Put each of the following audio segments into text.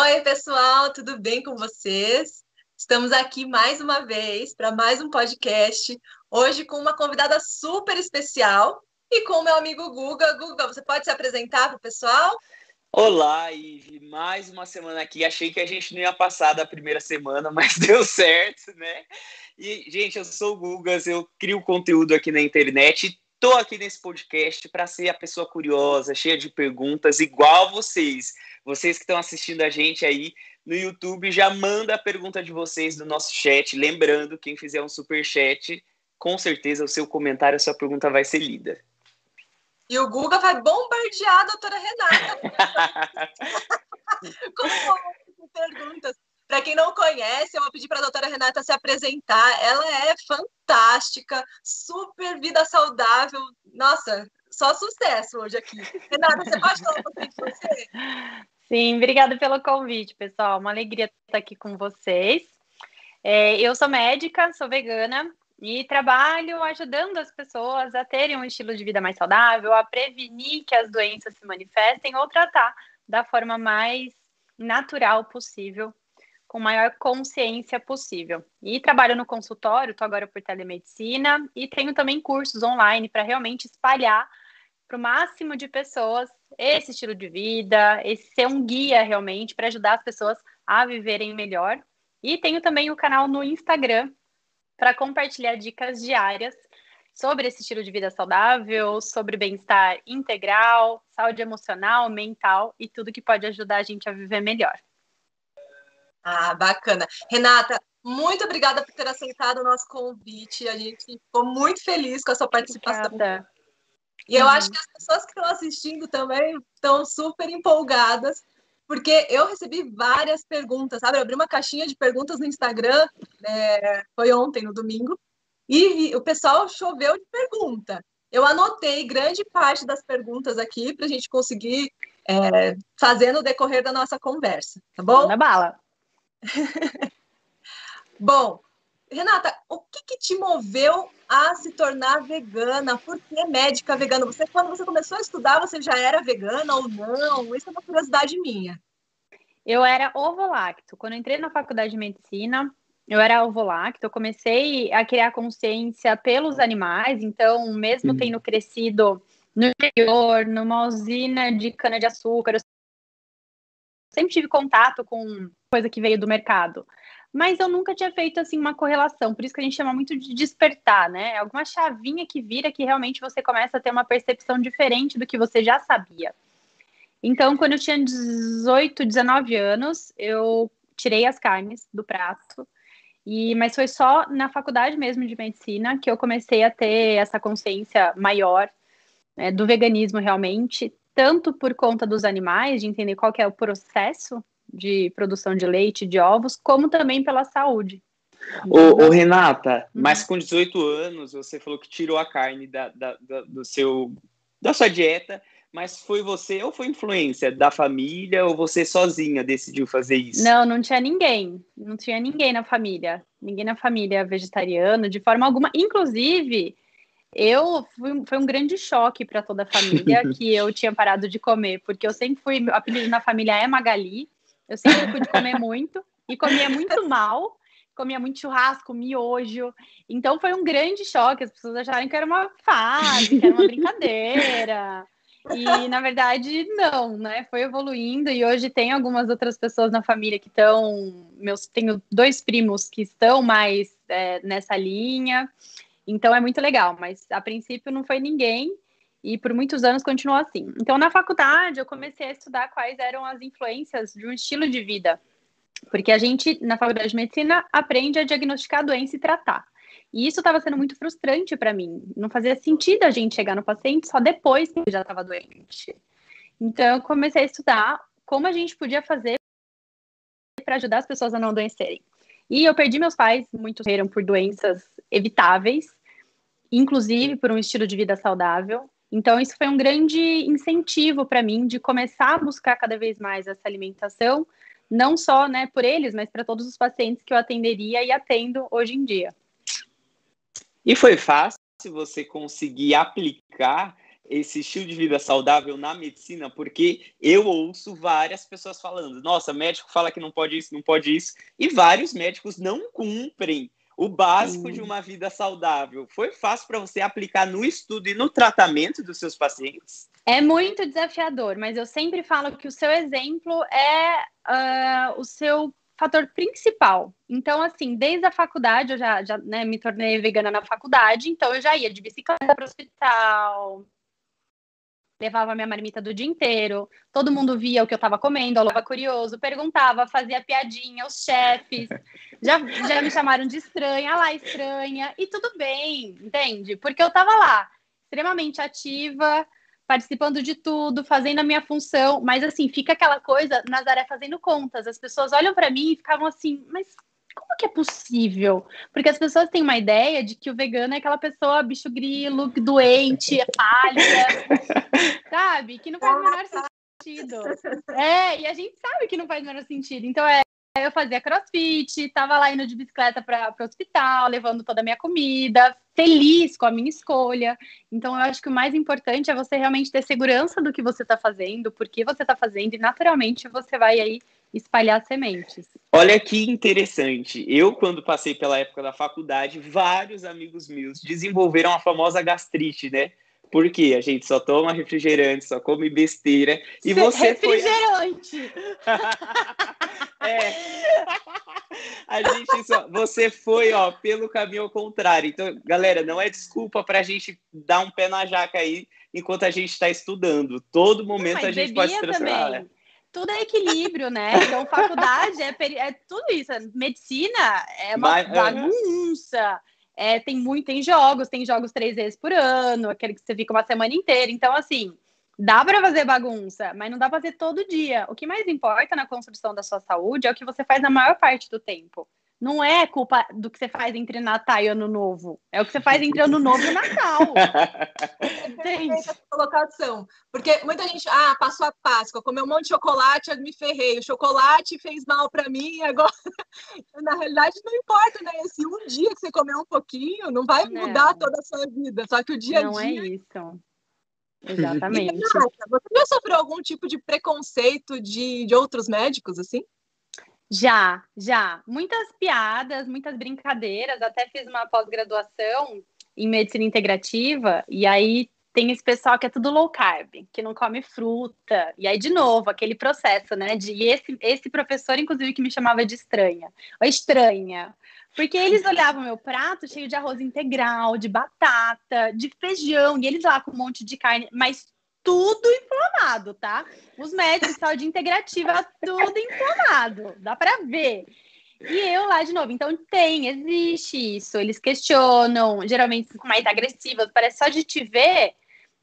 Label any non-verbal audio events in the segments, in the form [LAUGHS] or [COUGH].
Oi, pessoal, tudo bem com vocês? Estamos aqui mais uma vez para mais um podcast, hoje com uma convidada super especial e com meu amigo Guga. Guga, você pode se apresentar para o pessoal? Olá, Ive, mais uma semana aqui. Achei que a gente não ia passar da primeira semana, [LAUGHS] mas deu certo, né? E, gente, eu sou o Gugas, eu crio conteúdo aqui na internet Tô aqui nesse podcast para ser a pessoa curiosa, cheia de perguntas, igual vocês. Vocês que estão assistindo a gente aí no YouTube, já manda a pergunta de vocês no nosso chat. Lembrando, quem fizer um super chat, com certeza o seu comentário, a sua pergunta vai ser lida. E o Guga vai bombardear a doutora Renata. [LAUGHS] com perguntas. Para quem não conhece, eu vou pedir para a doutora Renata se apresentar. Ela é fantástica, super vida saudável. Nossa, só sucesso hoje aqui. Renata, você pode falar um pouquinho de você? Sim, obrigada pelo convite, pessoal. Uma alegria estar aqui com vocês. É, eu sou médica, sou vegana e trabalho ajudando as pessoas a terem um estilo de vida mais saudável, a prevenir que as doenças se manifestem ou tratar da forma mais natural possível com maior consciência possível. E trabalho no consultório, estou agora por telemedicina e tenho também cursos online para realmente espalhar para o máximo de pessoas esse estilo de vida, esse ser um guia realmente para ajudar as pessoas a viverem melhor. E tenho também o canal no Instagram para compartilhar dicas diárias sobre esse estilo de vida saudável, sobre bem-estar integral, saúde emocional, mental e tudo que pode ajudar a gente a viver melhor. Ah, bacana. Renata, muito obrigada por ter aceitado o nosso convite. A gente ficou muito feliz com a sua participação. Obrigada. E eu uhum. acho que as pessoas que estão assistindo também estão super empolgadas, porque eu recebi várias perguntas, sabe? Eu abri uma caixinha de perguntas no Instagram, é, foi ontem, no domingo, e, e o pessoal choveu de pergunta. Eu anotei grande parte das perguntas aqui para a gente conseguir é, fazer no decorrer da nossa conversa, tá bom? Na bala. [LAUGHS] Bom, Renata, o que, que, te moveu a se tornar vegana? Por que médica vegana? Você, quando você começou a estudar, você já era vegana ou não? Isso é uma curiosidade minha. Eu era ovo-lacto. Quando entrei na faculdade de medicina, eu era ovo-lacto. Eu comecei a criar consciência pelos animais. Então, mesmo uhum. tendo crescido no interior, numa usina de cana-de-açúcar, eu sempre tive contato com coisa que veio do mercado. Mas eu nunca tinha feito assim uma correlação, por isso que a gente chama muito de despertar, né? Alguma chavinha que vira que realmente você começa a ter uma percepção diferente do que você já sabia. Então, quando eu tinha 18, 19 anos, eu tirei as carnes do prato. E, mas foi só na faculdade mesmo de medicina que eu comecei a ter essa consciência maior né, do veganismo realmente, tanto por conta dos animais, de entender qual é o processo de produção de leite, de ovos, como também pela saúde. Ô, ô Renata, hum. mas com 18 anos, você falou que tirou a carne da, da, da, do seu, da sua dieta, mas foi você ou foi influência da família ou você sozinha decidiu fazer isso? Não, não tinha ninguém. Não tinha ninguém na família. Ninguém na família vegetariano, de forma alguma. Inclusive, eu fui, foi um grande choque para toda a família [LAUGHS] que eu tinha parado de comer, porque eu sempre fui. O apelido na família é Magali. Eu sempre fui de comer muito e comia muito mal, comia muito churrasco, miojo. Então foi um grande choque. As pessoas acharam que era uma fase, que era uma brincadeira. E na verdade, não, né? Foi evoluindo e hoje tem algumas outras pessoas na família que estão. Meus, tenho dois primos que estão mais é, nessa linha. Então é muito legal, mas a princípio não foi ninguém e por muitos anos continuou assim. Então, na faculdade, eu comecei a estudar quais eram as influências de um estilo de vida, porque a gente, na faculdade de medicina, aprende a diagnosticar a doença e tratar. E isso estava sendo muito frustrante para mim. Não fazia sentido a gente chegar no paciente só depois que ele já estava doente. Então, eu comecei a estudar como a gente podia fazer para ajudar as pessoas a não adoecerem. E eu perdi meus pais, muitos morreram por doenças evitáveis, inclusive por um estilo de vida saudável. Então, isso foi um grande incentivo para mim de começar a buscar cada vez mais essa alimentação, não só né, por eles, mas para todos os pacientes que eu atenderia e atendo hoje em dia. E foi fácil você conseguir aplicar esse estilo de vida saudável na medicina, porque eu ouço várias pessoas falando: nossa, médico fala que não pode isso, não pode isso, e vários médicos não cumprem o básico de uma vida saudável. Foi fácil para você aplicar no estudo e no tratamento dos seus pacientes? É muito desafiador, mas eu sempre falo que o seu exemplo é uh, o seu fator principal. Então, assim, desde a faculdade, eu já, já né, me tornei vegana na faculdade, então eu já ia de bicicleta para o hospital, levava minha marmita do dia inteiro, todo mundo via o que eu estava comendo, eu curioso, perguntava, fazia piadinha, os chefes. Já, já me chamaram de estranha, lá estranha, e tudo bem, entende? Porque eu estava lá, extremamente ativa, participando de tudo, fazendo a minha função, mas assim, fica aquela coisa, Nazaré fazendo contas, as pessoas olham para mim e ficavam assim, mas como que é possível? Porque as pessoas têm uma ideia de que o vegano é aquela pessoa bicho grilo, doente, é pálida, [LAUGHS] sabe? Que não faz o menor sentido. É, e a gente sabe que não faz o menor sentido. Então é eu fazia crossfit, estava lá indo de bicicleta para o hospital, levando toda a minha comida, feliz com a minha escolha. Então, eu acho que o mais importante é você realmente ter segurança do que você está fazendo, por que você está fazendo, e naturalmente você vai aí espalhar sementes. Olha que interessante. Eu, quando passei pela época da faculdade, vários amigos meus desenvolveram a famosa gastrite, né? Porque a gente só toma refrigerante, só come besteira. E você refrigerante. foi. [LAUGHS] é. A gente só. Você foi, ó, pelo caminho ao contrário. Então, galera, não é desculpa para a gente dar um pé na jaca aí enquanto a gente está estudando. Todo momento a gente pode se transformar. Também. Tudo é equilíbrio, né? Então, faculdade é, é tudo isso. Medicina é uma Mas, bagunça. É, tem muito, tem jogos, tem jogos três vezes por ano, aquele que você fica uma semana inteira. Então, assim, dá para fazer bagunça, mas não dá para fazer todo dia. O que mais importa na construção da sua saúde é o que você faz na maior parte do tempo não é culpa do que você faz entre Natal e Ano Novo. É o que você faz entre Ano Novo e Natal. [LAUGHS] Entende? Essa colocação. Porque muita gente, ah, passou a Páscoa, comeu um monte de chocolate, eu me ferrei. O chocolate fez mal para mim, agora. [LAUGHS] Na realidade, não importa, né? Esse um dia que você comeu um pouquinho não vai não. mudar toda a sua vida. Só que o dia a dia. Não é isso. Exatamente. E, você já sofreu algum tipo de preconceito de, de outros médicos, assim? Já, já. Muitas piadas, muitas brincadeiras. Até fiz uma pós-graduação em medicina integrativa, e aí tem esse pessoal que é tudo low carb, que não come fruta. E aí, de novo, aquele processo, né? De esse, esse professor, inclusive, que me chamava de estranha. Ou estranha. Porque eles olhavam meu prato cheio de arroz integral, de batata, de feijão, e eles lá com um monte de carne, mas tudo inflamado, tá? Os médicos de saúde integrativa, tudo inflamado, dá para ver. E eu lá de novo, então tem, existe isso. Eles questionam, geralmente com mais agressivas, parece só de te ver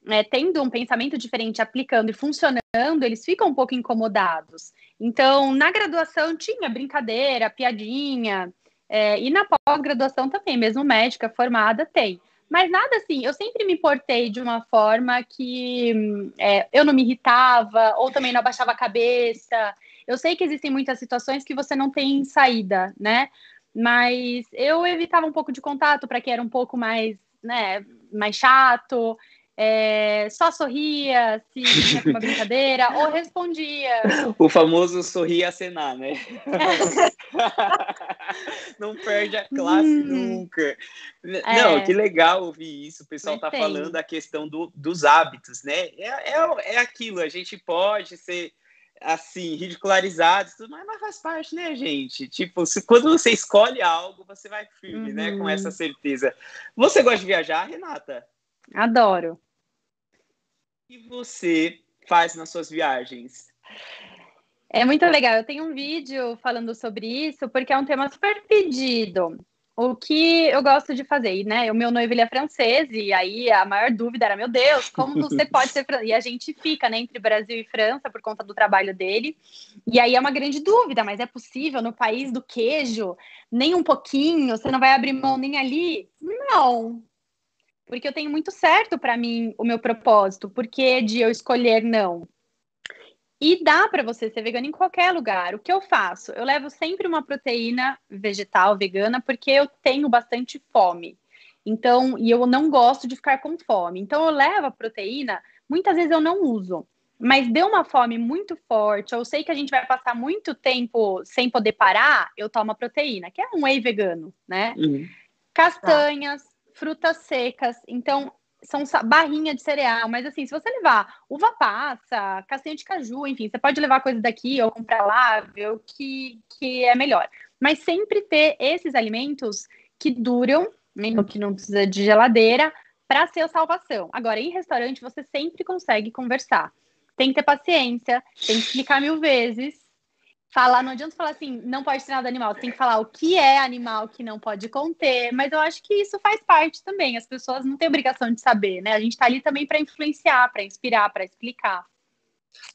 né, tendo um pensamento diferente, aplicando e funcionando, eles ficam um pouco incomodados. Então, na graduação tinha brincadeira, piadinha, é, e na pós-graduação também, mesmo médica formada tem. Mas nada assim, eu sempre me portei de uma forma que é, eu não me irritava, ou também não abaixava a cabeça. Eu sei que existem muitas situações que você não tem saída, né? Mas eu evitava um pouco de contato para que era um pouco mais, né, mais chato é, só sorria se tinha uma brincadeira ou respondia. [LAUGHS] O famoso sorria a cenar, né? [LAUGHS] Não perde a classe hum. nunca. É. Não, que legal ouvir isso. O pessoal está falando a questão do, dos hábitos, né? É, é, é aquilo, a gente pode ser assim, ridicularizado, mas, mas faz parte, né, gente? Tipo, se, quando você escolhe algo, você vai firme, uhum. né? Com uhum. essa certeza. Você gosta de viajar, Renata? Adoro que você faz nas suas viagens? É muito legal. Eu tenho um vídeo falando sobre isso, porque é um tema super pedido. O que eu gosto de fazer, né? O meu noivo ele é francês, e aí a maior dúvida era: meu Deus, como você [LAUGHS] pode ser francês? E a gente fica né, entre Brasil e França por conta do trabalho dele. E aí é uma grande dúvida, mas é possível no país do queijo? Nem um pouquinho? Você não vai abrir mão nem ali? Não, porque eu tenho muito certo para mim o meu propósito, porque de eu escolher não. E dá para você ser vegano em qualquer lugar. O que eu faço? Eu levo sempre uma proteína vegetal vegana porque eu tenho bastante fome. Então, e eu não gosto de ficar com fome. Então, eu levo a proteína, muitas vezes eu não uso. Mas deu uma fome muito forte, eu sei que a gente vai passar muito tempo sem poder parar, eu tomo a proteína, que é um whey vegano, né? Uhum. Castanhas, tá. Frutas secas. Então, são barrinha de cereal, mas assim, se você levar uva passa, castanha de caju, enfim, você pode levar coisa daqui ou comprar lá, ver o que, que é melhor. Mas sempre ter esses alimentos que duram, mesmo que não precisa de geladeira, para ser a salvação. Agora, em restaurante, você sempre consegue conversar. Tem que ter paciência, tem que explicar mil vezes. Falar, não adianta falar assim, não pode ter nada animal. Você tem que falar o que é animal que não pode conter. Mas eu acho que isso faz parte também. As pessoas não têm obrigação de saber, né? A gente está ali também para influenciar, para inspirar, para explicar.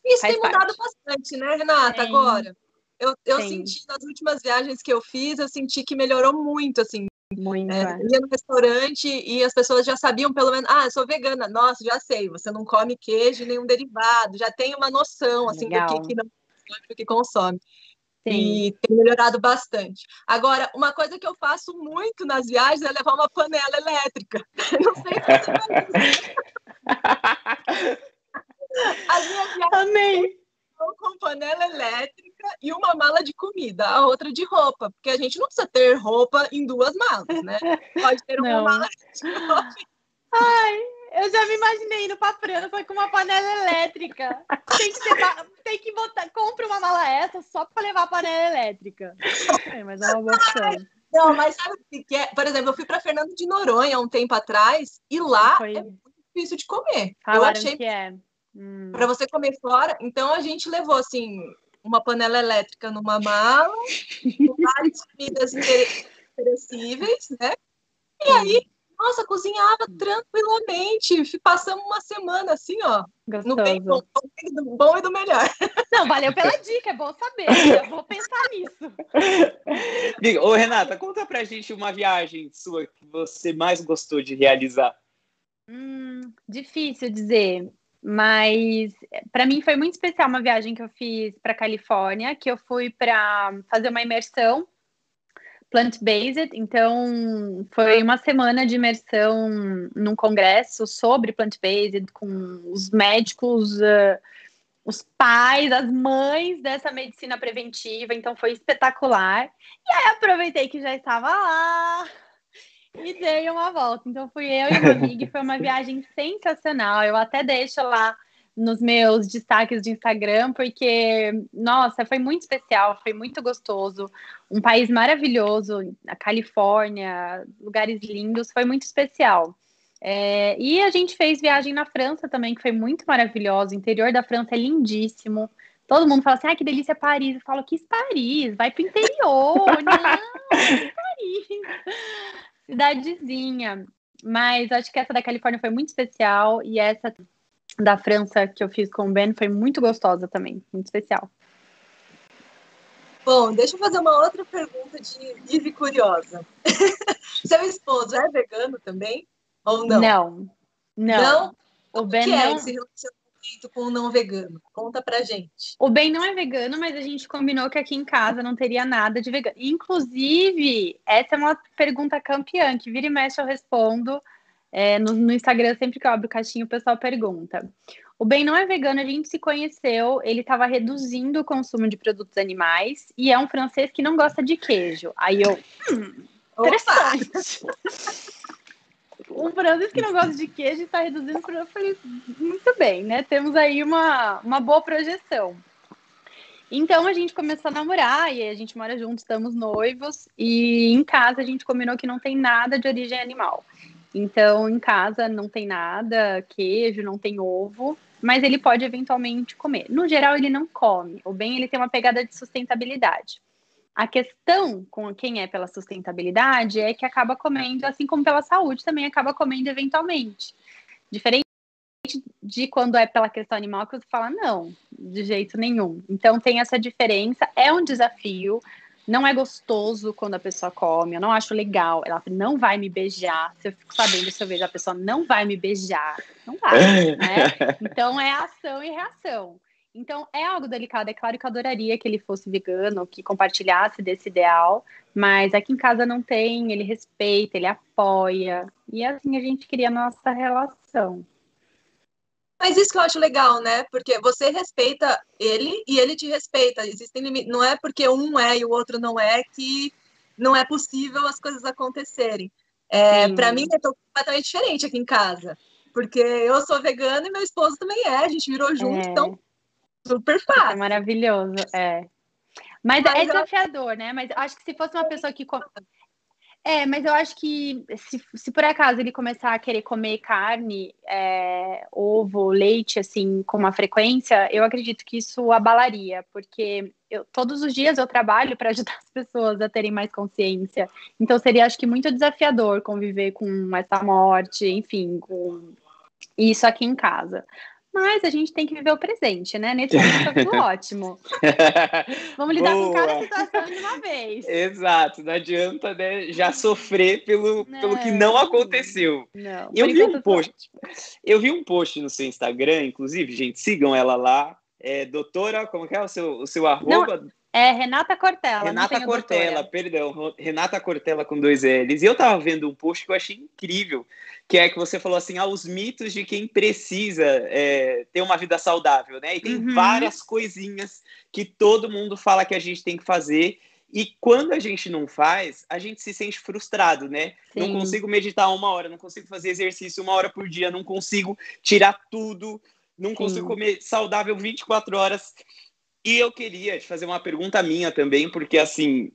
Isso faz tem mudado parte. bastante, né, Renata? Agora. Eu, eu senti nas últimas viagens que eu fiz, eu senti que melhorou muito, assim. Muito. É, ia no restaurante e as pessoas já sabiam, pelo menos, ah, eu sou vegana. Nossa, já sei, você não come queijo nenhum derivado, já tem uma noção, assim, Legal. do que, que não consome, do que consome. Sim. E tem melhorado bastante. Agora, uma coisa que eu faço muito nas viagens é levar uma panela elétrica. [LAUGHS] Não sei se As minhas viagens Amém com panela elétrica e uma mala de comida, a outra de roupa, porque a gente não precisa ter roupa em duas malas, né? Pode ter uma não. mala de roupa. Ai, eu já me imaginei indo pra França com uma panela elétrica. Tem que, ter, tem que botar, compra uma mala essa só para levar a panela elétrica. É, mas é uma boa opção. Não, mas sabe o que é? Por exemplo, eu fui para Fernando de Noronha um tempo atrás e lá Foi... é muito difícil de comer. Falaram eu achei que é. Hum. Para você comer fora. Então a gente levou assim uma panela elétrica numa mala, com várias comidas perecíveis, né? E aí, nossa, cozinhava tranquilamente. Passamos uma semana assim, ó. Gostoso. No bem bom, do bom e do melhor. [LAUGHS] Não, valeu pela dica, é bom saber. Eu vou pensar nisso. [LAUGHS] Ô, Renata, conta pra gente uma viagem sua que você mais gostou de realizar. Hum, difícil dizer. Mas para mim foi muito especial uma viagem que eu fiz para Califórnia, que eu fui para fazer uma imersão plant-based. Então, foi uma semana de imersão num congresso sobre plant-based com os médicos, uh, os pais, as mães dessa medicina preventiva. Então, foi espetacular. E aí, aproveitei que já estava lá e dei uma volta. Então fui eu e uma amiga e foi uma [LAUGHS] viagem sensacional. Eu até deixo lá nos meus destaques de Instagram, porque, nossa, foi muito especial, foi muito gostoso. Um país maravilhoso, a Califórnia, lugares lindos, foi muito especial. É, e a gente fez viagem na França também, que foi muito maravilhosa. O interior da França é lindíssimo. Todo mundo fala assim, ah, que delícia Paris. Eu falo, quis Paris, vai pro interior. [LAUGHS] Não, Paris cidadezinha. Mas acho que essa da Califórnia foi muito especial e essa da França que eu fiz com o Ben foi muito gostosa também, muito especial. Bom, deixa eu fazer uma outra pergunta de Ive curiosa. [LAUGHS] Seu esposo é vegano também ou não? Não. Não. não? O Ben que é não... esse com o não vegano? Conta pra gente. O Ben não é vegano, mas a gente combinou que aqui em casa não teria nada de vegano. Inclusive, essa é uma pergunta campeã, que vira e mexe eu respondo. É, no, no, Instagram, sempre que eu abro caixinha, o pessoal pergunta. O Ben não é vegano, a gente se conheceu, ele estava reduzindo o consumo de produtos animais e é um francês que não gosta de queijo. Aí eu. Hum, interessante. [LAUGHS] um francês que não gosta de queijo está reduzindo. Eu falei, muito bem, né? Temos aí uma, uma boa projeção. Então a gente começou a namorar e a gente mora juntos, estamos noivos e em casa a gente combinou que não tem nada de origem animal. Então em casa não tem nada, queijo, não tem ovo, mas ele pode eventualmente comer. No geral ele não come, ou bem ele tem uma pegada de sustentabilidade. A questão com quem é pela sustentabilidade é que acaba comendo, assim como pela saúde, também acaba comendo eventualmente. Diferente de quando é pela questão animal, que você fala, não, de jeito nenhum. Então tem essa diferença, é um desafio, não é gostoso quando a pessoa come, eu não acho legal. Ela não vai me beijar. Se eu fico sabendo, se eu vejo a pessoa não vai me beijar, não vai, [LAUGHS] né? Então é ação e reação. Então, é algo delicado. É claro que eu adoraria que ele fosse vegano, que compartilhasse desse ideal, mas aqui em casa não tem, ele respeita, ele apoia. E assim a gente cria a nossa relação. Mas isso que eu acho legal, né? Porque você respeita ele e ele te respeita. Existem limites. Não é porque um é e o outro não é que não é possível as coisas acontecerem. É, para mim é completamente diferente aqui em casa. Porque eu sou vegana e meu esposo também é. A gente virou junto, é. então super fácil. É maravilhoso, é. Mas, Mas é desafiador, eu... né? Mas acho que se fosse uma pessoa que. É, mas eu acho que se, se por acaso ele começar a querer comer carne, é, ovo, leite, assim, com uma frequência, eu acredito que isso abalaria, porque eu, todos os dias eu trabalho para [LAUGHS] ajudar as pessoas a terem mais consciência. Então seria, acho que, muito desafiador conviver com essa morte, enfim, com isso aqui em casa. Mas a gente tem que viver o presente, né? Nesse momento tá tudo [LAUGHS] ótimo. Vamos lidar Boa. com cada situação de uma vez. Exato, não adianta né, já sofrer pelo, não, pelo que não aconteceu. Não, eu vi um post. Eu vi um post no seu Instagram, inclusive, gente, sigam ela lá. É, doutora, como que é o seu, o seu arroba? Não, é Renata Cortella. Renata Cortella, perdão. Renata Cortella com dois L's. E eu tava vendo um post que eu achei incrível, que é que você falou assim, aos ah, mitos de quem precisa é, ter uma vida saudável, né? E tem uhum. várias coisinhas que todo mundo fala que a gente tem que fazer. E quando a gente não faz, a gente se sente frustrado, né? Sim. Não consigo meditar uma hora, não consigo fazer exercício uma hora por dia, não consigo tirar tudo, não Sim. consigo comer saudável 24 horas. E eu queria te fazer uma pergunta minha também, porque assim,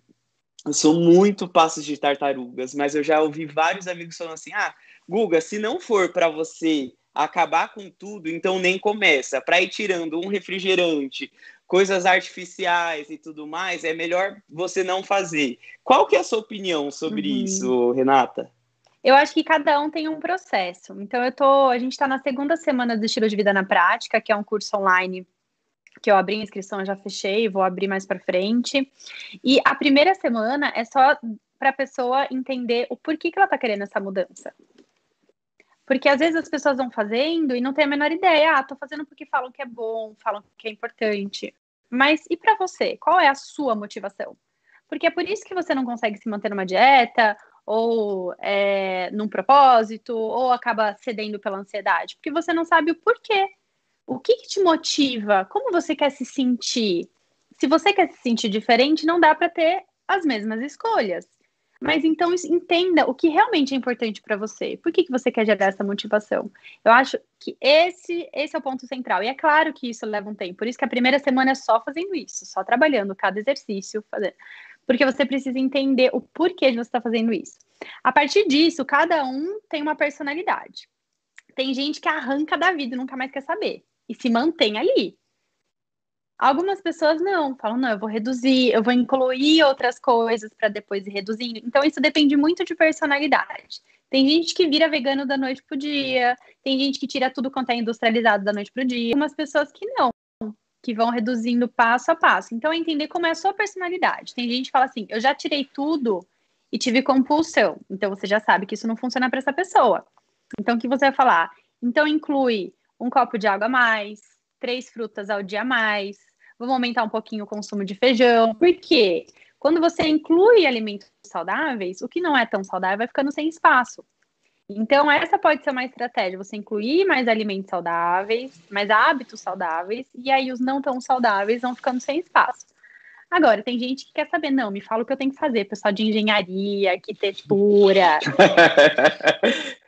eu sou muito passos de tartarugas, mas eu já ouvi vários amigos falando assim: ah, Guga, se não for para você acabar com tudo, então nem começa. Para ir tirando um refrigerante, coisas artificiais e tudo mais, é melhor você não fazer. Qual que é a sua opinião sobre uhum. isso, Renata? Eu acho que cada um tem um processo. Então eu tô, a gente está na segunda semana do estilo de vida na prática, que é um curso online que eu abri a inscrição, já fechei, vou abrir mais para frente. E a primeira semana é só para a pessoa entender o porquê que ela está querendo essa mudança. Porque às vezes as pessoas vão fazendo e não tem a menor ideia. Ah, tô fazendo porque falam que é bom, falam que é importante. Mas e para você? Qual é a sua motivação? Porque é por isso que você não consegue se manter numa dieta, ou é, num propósito, ou acaba cedendo pela ansiedade, porque você não sabe o porquê o que, que te motiva? Como você quer se sentir? Se você quer se sentir diferente, não dá para ter as mesmas escolhas. Mas então entenda o que realmente é importante para você. Por que, que você quer gerar essa motivação? Eu acho que esse, esse é o ponto central. E é claro que isso leva um tempo. Por isso que a primeira semana é só fazendo isso, só trabalhando cada exercício, fazendo. Porque você precisa entender o porquê de você estar tá fazendo isso. A partir disso, cada um tem uma personalidade. Tem gente que arranca da vida e nunca mais quer saber e se mantém ali. Algumas pessoas não, falam, não, eu vou reduzir, eu vou incluir outras coisas para depois ir reduzindo. Então, isso depende muito de personalidade. Tem gente que vira vegano da noite pro dia, tem gente que tira tudo quanto é industrializado da noite pro dia, algumas pessoas que não, que vão reduzindo passo a passo. Então, é entender como é a sua personalidade. Tem gente que fala assim, eu já tirei tudo e tive compulsão. Então, você já sabe que isso não funciona para essa pessoa. Então, o que você vai falar? Então, inclui um copo de água a mais, três frutas ao dia a mais, vamos aumentar um pouquinho o consumo de feijão, porque quando você inclui alimentos saudáveis, o que não é tão saudável vai ficando sem espaço. Então, essa pode ser uma estratégia, você incluir mais alimentos saudáveis, mais hábitos saudáveis, e aí os não tão saudáveis vão ficando sem espaço. Agora, tem gente que quer saber, não, me fala o que eu tenho que fazer, pessoal de engenharia, arquitetura. [LAUGHS]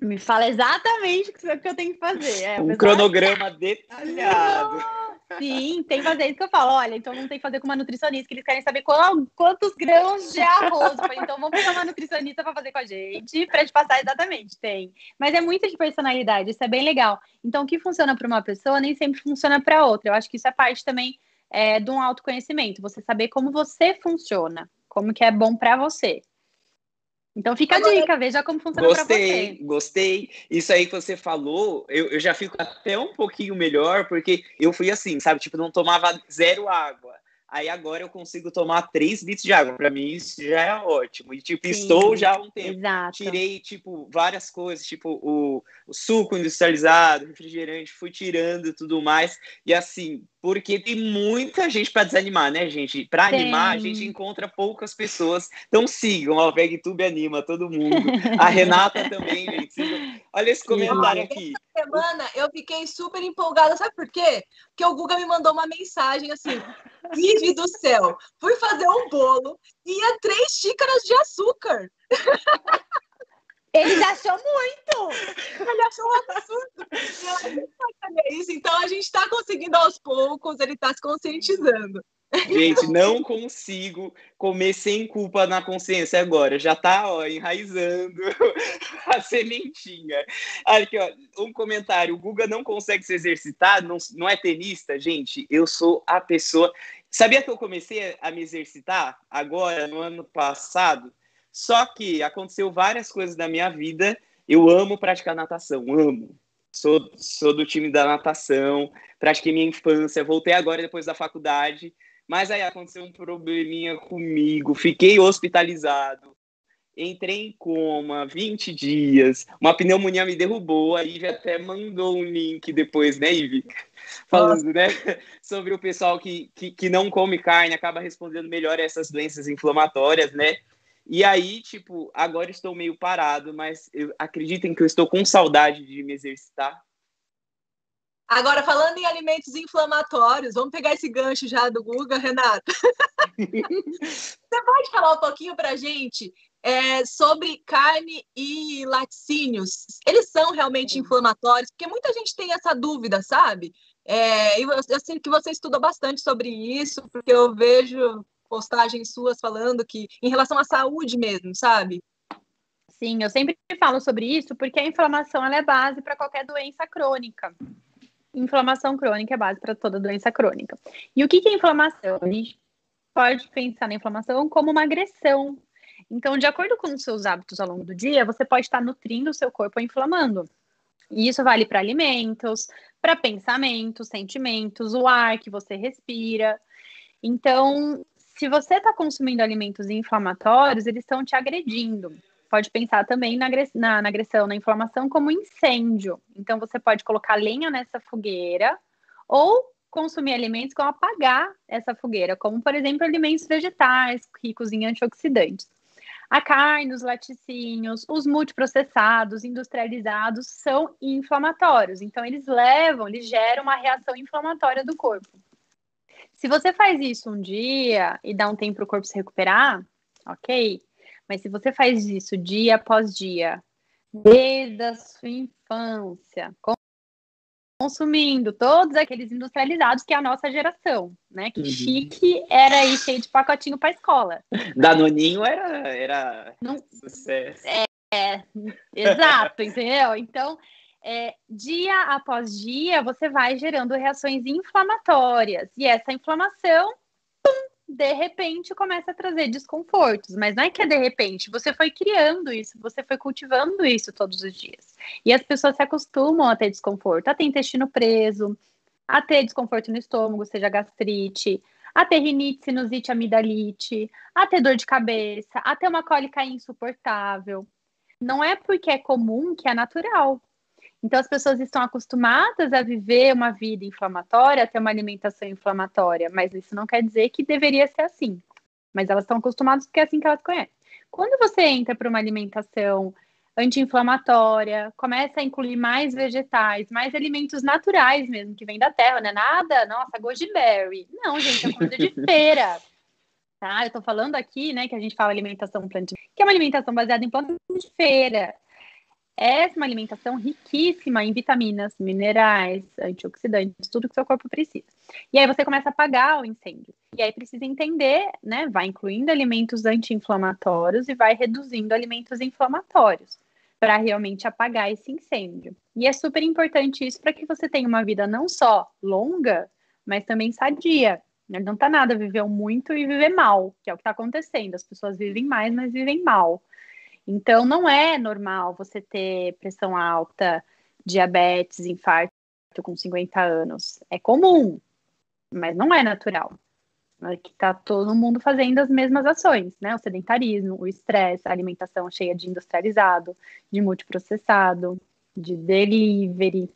Me fala exatamente o que eu tenho que fazer. É, um cronograma detalhado. Sim, tem que fazer isso que eu falo. Olha, então não tem que fazer com uma nutricionista, que eles querem saber qual, quantos grãos de arroz. então vamos pegar uma nutricionista para fazer com a gente, para te passar exatamente. Tem. Mas é muito de personalidade, isso é bem legal. Então, o que funciona para uma pessoa nem sempre funciona para outra. Eu acho que isso é parte também é, de um autoconhecimento. Você saber como você funciona, como que é bom para você. Então fica a dica, veja como funciona para você. Gostei, gostei. Isso aí que você falou, eu, eu já fico até um pouquinho melhor, porque eu fui assim, sabe? Tipo, não tomava zero água. Aí agora eu consigo tomar 3 litros de água. Para mim, isso já é ótimo. E, tipo, Sim, estou já há um tempo. Exato. Tirei, tipo, várias coisas, tipo, o, o suco industrializado, refrigerante, fui tirando tudo mais. E assim, porque tem muita gente para desanimar, né, gente? Para animar, a gente encontra poucas pessoas. Então sigam, a VegTube anima todo mundo. A Renata [LAUGHS] também, gente. Olha esse comentário aqui. Essa semana eu fiquei super empolgada, sabe por quê? Porque o Guga me mandou uma mensagem assim: Vive do céu, fui fazer um bolo e ia três xícaras de açúcar. [LAUGHS] Ele achou muito! Ele achou um absurdo. Isso, então a gente está conseguindo aos poucos, ele está se conscientizando. Gente, não consigo comer sem culpa na consciência agora. Já tá, ó, enraizando [LAUGHS] a sementinha. Aqui, ó, um comentário. O Guga não consegue se exercitar, não, não é tenista? Gente, eu sou a pessoa... Sabia que eu comecei a me exercitar agora, no ano passado? Só que aconteceu várias coisas na minha vida. Eu amo praticar natação, amo. Sou, sou do time da natação, pratiquei minha infância, voltei agora depois da faculdade. Mas aí aconteceu um probleminha comigo, fiquei hospitalizado, entrei em coma 20 dias, uma pneumonia me derrubou, aí já até mandou um link depois, né, Ivi? Falando, né, [LAUGHS] sobre o pessoal que, que, que não come carne, acaba respondendo melhor a essas doenças inflamatórias, né? E aí, tipo, agora estou meio parado, mas eu, acreditem que eu estou com saudade de me exercitar. Agora, falando em alimentos inflamatórios, vamos pegar esse gancho já do Guga, Renata. [LAUGHS] Você pode falar um pouquinho para a gente é, sobre carne e laticínios? Eles são realmente inflamatórios? Porque muita gente tem essa dúvida, sabe? É, eu, eu sei que você estuda bastante sobre isso, porque eu vejo postagens suas falando que em relação à saúde mesmo, sabe? Sim, eu sempre falo sobre isso porque a inflamação é base para qualquer doença crônica. Inflamação crônica é base para toda doença crônica. E o que, que é inflamação? A gente pode pensar na inflamação como uma agressão. Então, de acordo com os seus hábitos ao longo do dia, você pode estar nutrindo o seu corpo ou inflamando. E isso vale para alimentos, para pensamentos, sentimentos, o ar que você respira. Então, se você está consumindo alimentos inflamatórios, eles estão te agredindo. Pode pensar também na, na, na agressão, na inflamação, como incêndio. Então, você pode colocar lenha nessa fogueira ou consumir alimentos que vão apagar essa fogueira, como, por exemplo, alimentos vegetais ricos em antioxidantes. A carne, os laticínios, os multiprocessados, industrializados são inflamatórios. Então, eles levam, eles geram uma reação inflamatória do corpo. Se você faz isso um dia e dá um tempo para o corpo se recuperar, ok. Mas se você faz isso dia após dia, desde a sua infância, consumindo todos aqueles industrializados que é a nossa geração, né? Que uhum. chique era aí cheio de pacotinho para escola. [LAUGHS] Danoninho era era Não, sucesso. É, é, exato, entendeu? Então, é, dia após dia, você vai gerando reações inflamatórias. E essa inflamação, pum, de repente, começa a trazer desconfortos. Mas não é que é de repente, você foi criando isso, você foi cultivando isso todos os dias. E as pessoas se acostumam a ter desconforto, a ter intestino preso, a ter desconforto no estômago, seja gastrite, a ter rinite, sinusite, amidalite, a ter dor de cabeça, a ter uma cólica insuportável. Não é porque é comum que é natural. Então, as pessoas estão acostumadas a viver uma vida inflamatória, a ter uma alimentação inflamatória, mas isso não quer dizer que deveria ser assim. Mas elas estão acostumadas porque é assim que elas conhecem. Quando você entra para uma alimentação anti-inflamatória, começa a incluir mais vegetais, mais alimentos naturais mesmo, que vem da terra, não é nada, nossa, goji berry. Não, gente, é comida de feira. Tá? Eu estou falando aqui, né, que a gente fala alimentação plant, que é uma alimentação baseada em plantas de feira é uma alimentação riquíssima em vitaminas, minerais, antioxidantes, tudo que seu corpo precisa. E aí você começa a apagar o incêndio. E aí precisa entender, né? Vai incluindo alimentos anti-inflamatórios e vai reduzindo alimentos inflamatórios para realmente apagar esse incêndio. E é super importante isso para que você tenha uma vida não só longa, mas também sadia. Não tá nada viver muito e viver mal, que é o que está acontecendo. As pessoas vivem mais, mas vivem mal. Então, não é normal você ter pressão alta, diabetes, infarto com 50 anos. É comum, mas não é natural. que está todo mundo fazendo as mesmas ações, né? O sedentarismo, o estresse, a alimentação cheia de industrializado, de multiprocessado, de delivery.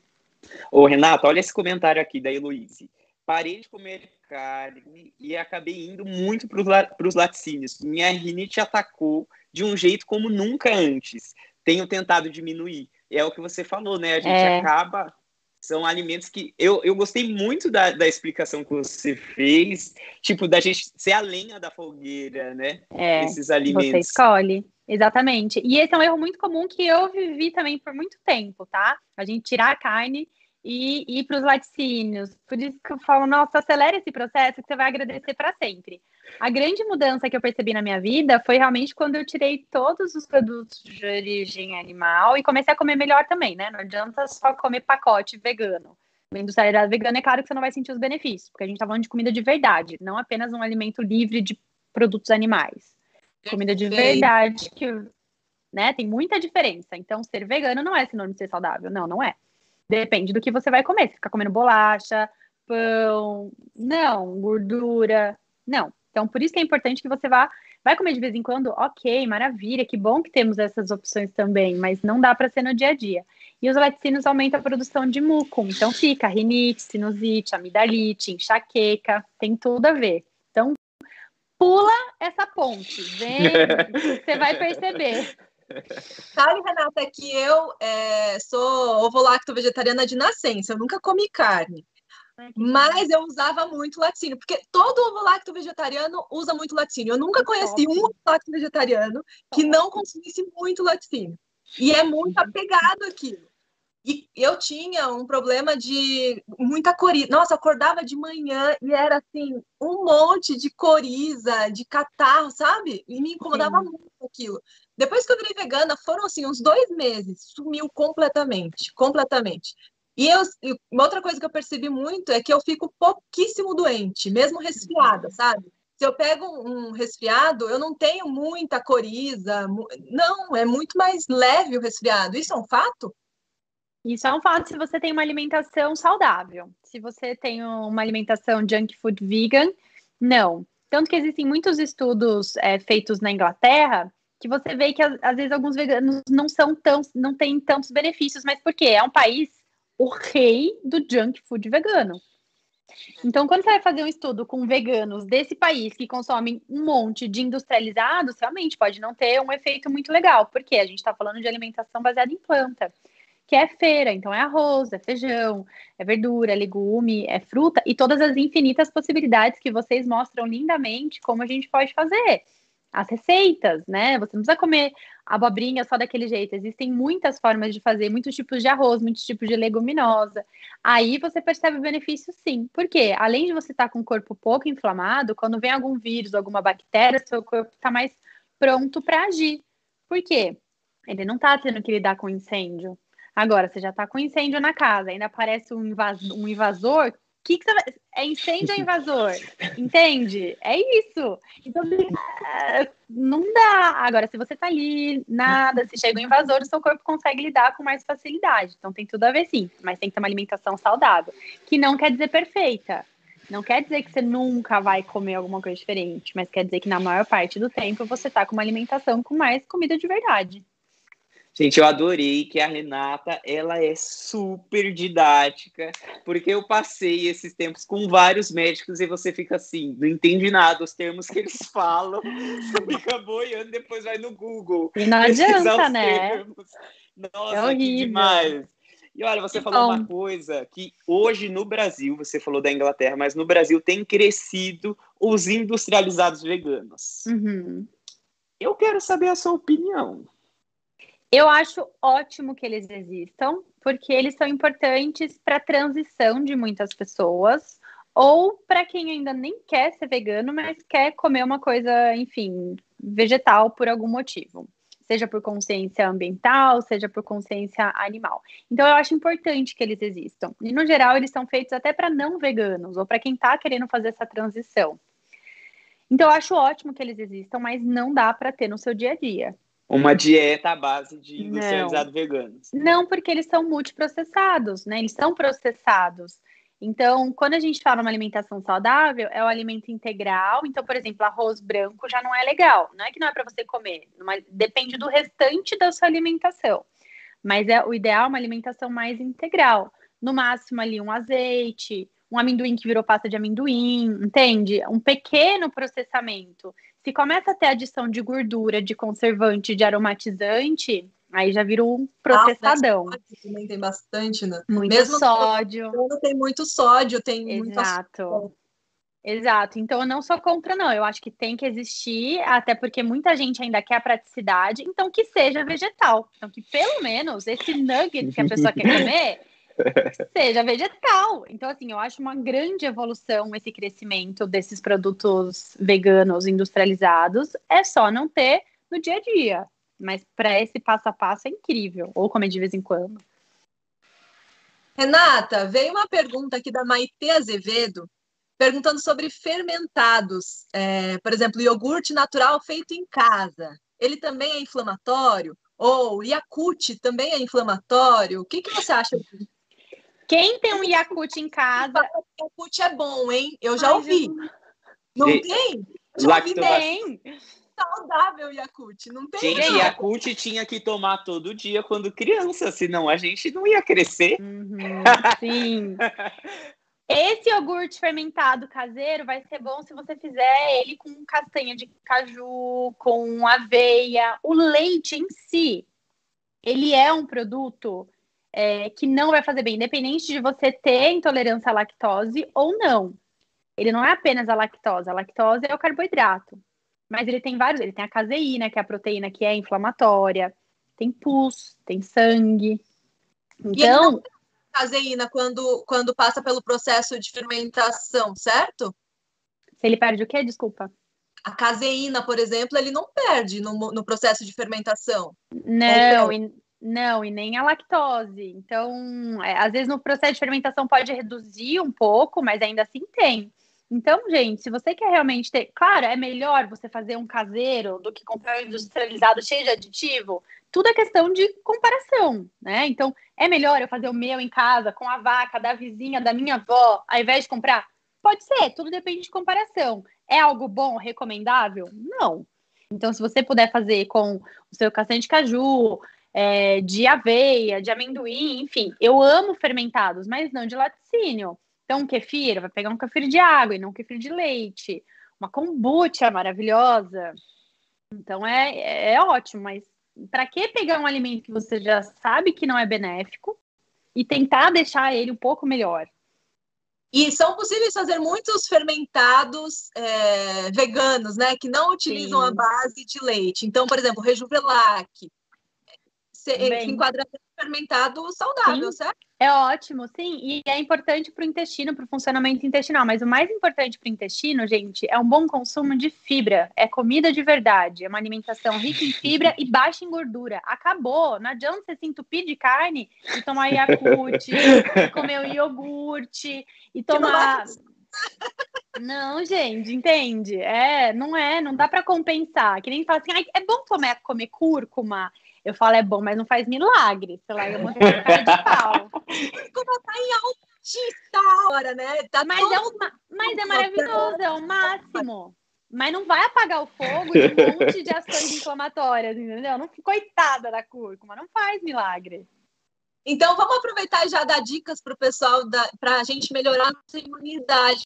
Ô, Renato, olha esse comentário aqui da Heloíse. Parei de comer carne e acabei indo muito para os laticínios. Minha rinite atacou de um jeito como nunca antes. Tenho tentado diminuir. É o que você falou, né? A gente é. acaba são alimentos que eu, eu gostei muito da, da explicação que você fez, tipo, da gente ser a lenha da fogueira, né? É, Esses alimentos. Você escolhe. Exatamente. E esse é um erro muito comum que eu vivi também por muito tempo, tá? A gente tirar a carne e ir para os laticínios. Por isso que eu falo, nossa, acelera esse processo que você vai agradecer para sempre. A grande mudança que eu percebi na minha vida foi realmente quando eu tirei todos os produtos de origem animal e comecei a comer melhor também, né? Não adianta só comer pacote vegano. Industrializado vegano é claro que você não vai sentir os benefícios, porque a gente está falando de comida de verdade, não apenas um alimento livre de produtos animais. Comida de verdade que, né, tem muita diferença. Então, ser vegano não é sinônimo de ser saudável. Não, não é. Depende do que você vai comer. Se ficar comendo bolacha, pão, não, gordura, não. Então, por isso que é importante que você vá, vai comer de vez em quando, ok, maravilha, que bom que temos essas opções também, mas não dá para ser no dia a dia. E os laticínios aumentam a produção de muco, então fica rinite, sinusite, amidalite, enxaqueca, tem tudo a ver. Então, pula essa ponte, vem, [LAUGHS] você vai perceber. Sabe, Renata, que eu é, sou ovo-lacto vegetariana de nascença, eu nunca comi carne. Mas eu usava muito laticínio, porque todo ovo-lacto vegetariano usa muito laticínio. Eu nunca conheci um ovo-lacto vegetariano que não consumisse muito laticínio. E é muito uhum. apegado aquilo. E eu tinha um problema de muita coriza. Nossa, acordava de manhã e era assim, um monte de coriza, de catarro, sabe? E me incomodava Sim. muito aquilo. Depois que eu virei vegana, foram assim, uns dois meses, sumiu completamente, completamente. E eu, uma outra coisa que eu percebi muito é que eu fico pouquíssimo doente, mesmo resfriada, sabe? Se eu pego um resfriado, eu não tenho muita coriza, não, é muito mais leve o resfriado. Isso é um fato? Isso é um fato se você tem uma alimentação saudável. Se você tem uma alimentação junk food vegan, não. Tanto que existem muitos estudos é, feitos na Inglaterra que você vê que às vezes alguns veganos não são tão, não têm tantos benefícios, mas por quê? É um país o rei do junk food vegano. Então, quando você vai fazer um estudo com veganos desse país que consomem um monte de industrializados, realmente pode não ter um efeito muito legal, porque a gente está falando de alimentação baseada em planta que é feira, então é arroz, é feijão, é verdura, é legume, é fruta e todas as infinitas possibilidades que vocês mostram lindamente como a gente pode fazer. As receitas, né? Você não precisa comer abobrinha só daquele jeito. Existem muitas formas de fazer, muitos tipos de arroz, muitos tipos de leguminosa. Aí você percebe o benefício sim. Porque além de você estar tá com o corpo pouco inflamado, quando vem algum vírus, alguma bactéria, seu corpo está mais pronto para agir. Por quê? Ele não está tendo que lidar com incêndio. Agora, você já está com incêndio na casa, ainda aparece um, um invasor. Que, que. É incêndio ou invasor? Entende? É isso. Então, ah, não dá. Agora, se você está ali, nada, se chega um invasor, o seu corpo consegue lidar com mais facilidade. Então, tem tudo a ver, sim. Mas tem que ter uma alimentação saudável, que não quer dizer perfeita. Não quer dizer que você nunca vai comer alguma coisa diferente, mas quer dizer que na maior parte do tempo você está com uma alimentação com mais comida de verdade. Gente, eu adorei que a Renata, ela é super didática, porque eu passei esses tempos com vários médicos e você fica assim, não entende nada os termos que eles [LAUGHS] falam, fica boiando, depois vai no Google. E não adianta, né? Termos. Nossa, é horrível. demais. E olha, você falou uma coisa que hoje no Brasil, você falou da Inglaterra, mas no Brasil tem crescido os industrializados veganos. Uhum. Eu quero saber a sua opinião. Eu acho ótimo que eles existam, porque eles são importantes para a transição de muitas pessoas, ou para quem ainda nem quer ser vegano, mas quer comer uma coisa, enfim, vegetal por algum motivo. Seja por consciência ambiental, seja por consciência animal. Então, eu acho importante que eles existam. E, no geral, eles são feitos até para não veganos, ou para quem está querendo fazer essa transição. Então, eu acho ótimo que eles existam, mas não dá para ter no seu dia a dia uma dieta à base de industrializado não. veganos. Não, porque eles são multiprocessados, né? Eles são processados. Então, quando a gente fala uma alimentação saudável, é o alimento integral. Então, por exemplo, arroz branco já não é legal. Não é que não é para você comer, mas depende do restante da sua alimentação. Mas é o ideal é uma alimentação mais integral. No máximo ali um azeite, um amendoim que virou pasta de amendoim, entende? Um pequeno processamento. Se começa a ter adição de gordura, de conservante, de aromatizante, Aí já vira um processadão. Ah, também tem bastante, né? Muito Mesmo sódio. Tem muito sódio, tem Exato. Exato. Então eu não sou contra, não. Eu acho que tem que existir, até porque muita gente ainda quer a praticidade, então que seja vegetal. Então, que pelo menos esse nugget que a pessoa quer [LAUGHS] comer [LAUGHS] seja vegetal. Então, assim, eu acho uma grande evolução esse crescimento desses produtos veganos industrializados. É só não ter no dia a dia. Mas para esse passo a passo é incrível. Ou comer de vez em quando. Renata, veio uma pergunta aqui da Maite Azevedo, perguntando sobre fermentados. É, por exemplo, iogurte natural feito em casa. Ele também é inflamatório? Ou Yakult também é inflamatório? O que, que você acha? Quem tem um Yakult em casa. Yakult é bom, hein? Eu já Ai, ouvi. Não tem? Já ouvi tem saudável Yakult, não tem Gente, Yakult tinha que tomar todo dia quando criança, senão a gente não ia crescer. Uhum, sim. Esse iogurte fermentado caseiro vai ser bom se você fizer ele com castanha de caju, com aveia. O leite em si, ele é um produto é, que não vai fazer bem, independente de você ter intolerância à lactose ou não. Ele não é apenas a lactose, a lactose é o carboidrato. Mas ele tem vários, ele tem a caseína, que é a proteína que é inflamatória, tem pus, tem sangue. Então, caseína quando, quando passa pelo processo de fermentação, certo? Se ele perde o quê? Desculpa. A caseína, por exemplo, ele não perde no, no processo de fermentação. Não, e, não, e nem a lactose. Então, é, às vezes no processo de fermentação pode reduzir um pouco, mas ainda assim tem. Então, gente, se você quer realmente ter. Claro, é melhor você fazer um caseiro do que comprar um industrializado cheio de aditivo. Tudo é questão de comparação, né? Então, é melhor eu fazer o meu em casa, com a vaca da vizinha, da minha avó, ao invés de comprar? Pode ser, tudo depende de comparação. É algo bom, recomendável? Não. Então, se você puder fazer com o seu castanho de caju, é, de aveia, de amendoim, enfim, eu amo fermentados, mas não de laticínio. Então, um kefir, vai pegar um kefir de água e não um kefir de leite. Uma kombucha maravilhosa. Então, é, é ótimo, mas para que pegar um alimento que você já sabe que não é benéfico e tentar deixar ele um pouco melhor? E são possíveis fazer muitos fermentados é, veganos, né? Que não utilizam Sim. a base de leite. Então, por exemplo, Rejuvelac, se, que enquadra fermentado saudável, sim, certo? É ótimo, sim. E é importante para o intestino, para o funcionamento intestinal. Mas o mais importante para o intestino, gente, é um bom consumo de fibra. É comida de verdade. É uma alimentação rica em fibra e baixa em gordura. Acabou. Não adianta você se entupir de carne e tomar Yakult, e [LAUGHS] comer o iogurte e tomar. Não, gente, entende? É, não é, não dá para compensar. Que nem fala assim, é bom comer, comer cúrcuma eu falo, é bom, mas não faz milagre. Sei lá, eu vou ter cara de pau. [LAUGHS] Como tá em autista hora, né? Tá mas, é o, mas é maravilhoso, é o máximo. Mas não vai apagar o fogo de um [LAUGHS] monte de ações inflamatórias, entendeu? Não, coitada da cúrcuma, não faz milagre. Então, vamos aproveitar e já dar dicas para o pessoal, para a gente melhorar a nossa imunidade.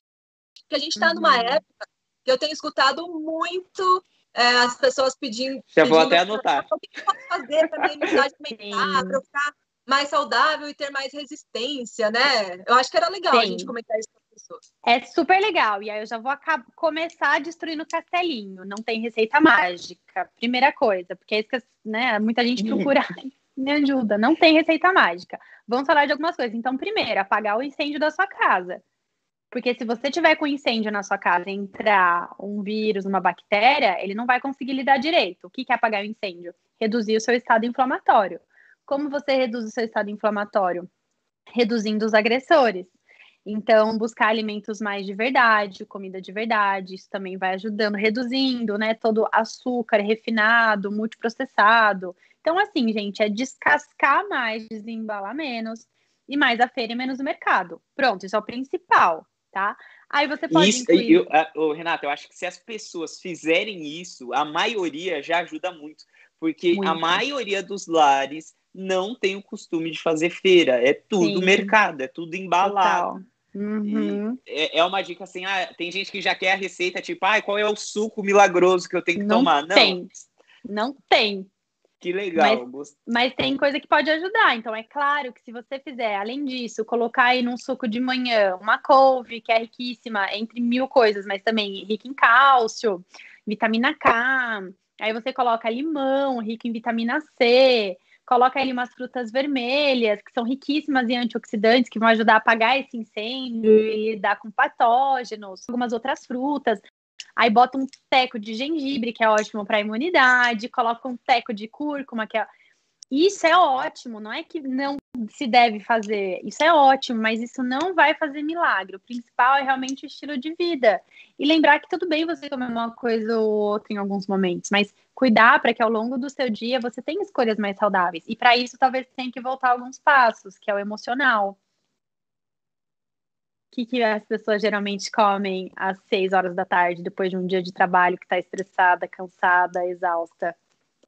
Porque a gente está uhum. numa época que eu tenho escutado muito é, as pessoas pedindo. Já pedindo, vou até anotar. O que eu posso fazer para minha imunidade aumentar, para eu ficar mais saudável e ter mais resistência, né? Eu acho que era legal Sim. a gente comentar isso com as pessoas. É super legal. E aí eu já vou começar destruindo o castelinho. Não tem receita mágica. Primeira coisa, porque é isso que né, muita gente [LAUGHS] procura. Me ajuda, não tem receita mágica. Vamos falar de algumas coisas. Então, primeiro, apagar o incêndio da sua casa. Porque se você tiver com incêndio na sua casa entrar um vírus, uma bactéria, ele não vai conseguir lidar direito. O que é apagar o incêndio? Reduzir o seu estado inflamatório. Como você reduz o seu estado inflamatório? Reduzindo os agressores. Então, buscar alimentos mais de verdade, comida de verdade, isso também vai ajudando, reduzindo, né, todo açúcar refinado, multiprocessado. Então, assim, gente, é descascar mais, desembalar menos e mais a feira e menos o mercado. Pronto, isso é o principal, tá? Aí você pode isso, incluir... eu, eu, Renato, eu acho que se as pessoas fizerem isso, a maioria já ajuda muito, porque muito. a maioria dos lares não tem o costume de fazer feira, é tudo Sim. mercado, é tudo embalado. Uhum. É, é, uma dica assim, ah, tem gente que já quer a receita, tipo, ah, qual é o suco milagroso que eu tenho que não tomar? Não tem, não tem. Que legal. Mas, mas, tem coisa que pode ajudar. Então, é claro que se você fizer, além disso, colocar aí num suco de manhã uma couve, que é riquíssima, entre mil coisas, mas também rica em cálcio, vitamina K. Aí você coloca limão, rico em vitamina C. Coloca ali umas frutas vermelhas, que são riquíssimas em antioxidantes, que vão ajudar a apagar esse incêndio e lidar com patógenos. Algumas outras frutas. Aí bota um teco de gengibre, que é ótimo para imunidade, coloca um teco de cúrcuma, que é. Isso é ótimo, não é que não se deve fazer, isso é ótimo, mas isso não vai fazer milagre. O principal é realmente o estilo de vida. E lembrar que tudo bem você comer uma coisa ou outra em alguns momentos, mas cuidar para que ao longo do seu dia você tenha escolhas mais saudáveis. E para isso, talvez tenha que voltar alguns passos, que é o emocional que, que as pessoas geralmente comem às seis horas da tarde, depois de um dia de trabalho que está estressada, cansada, exausta?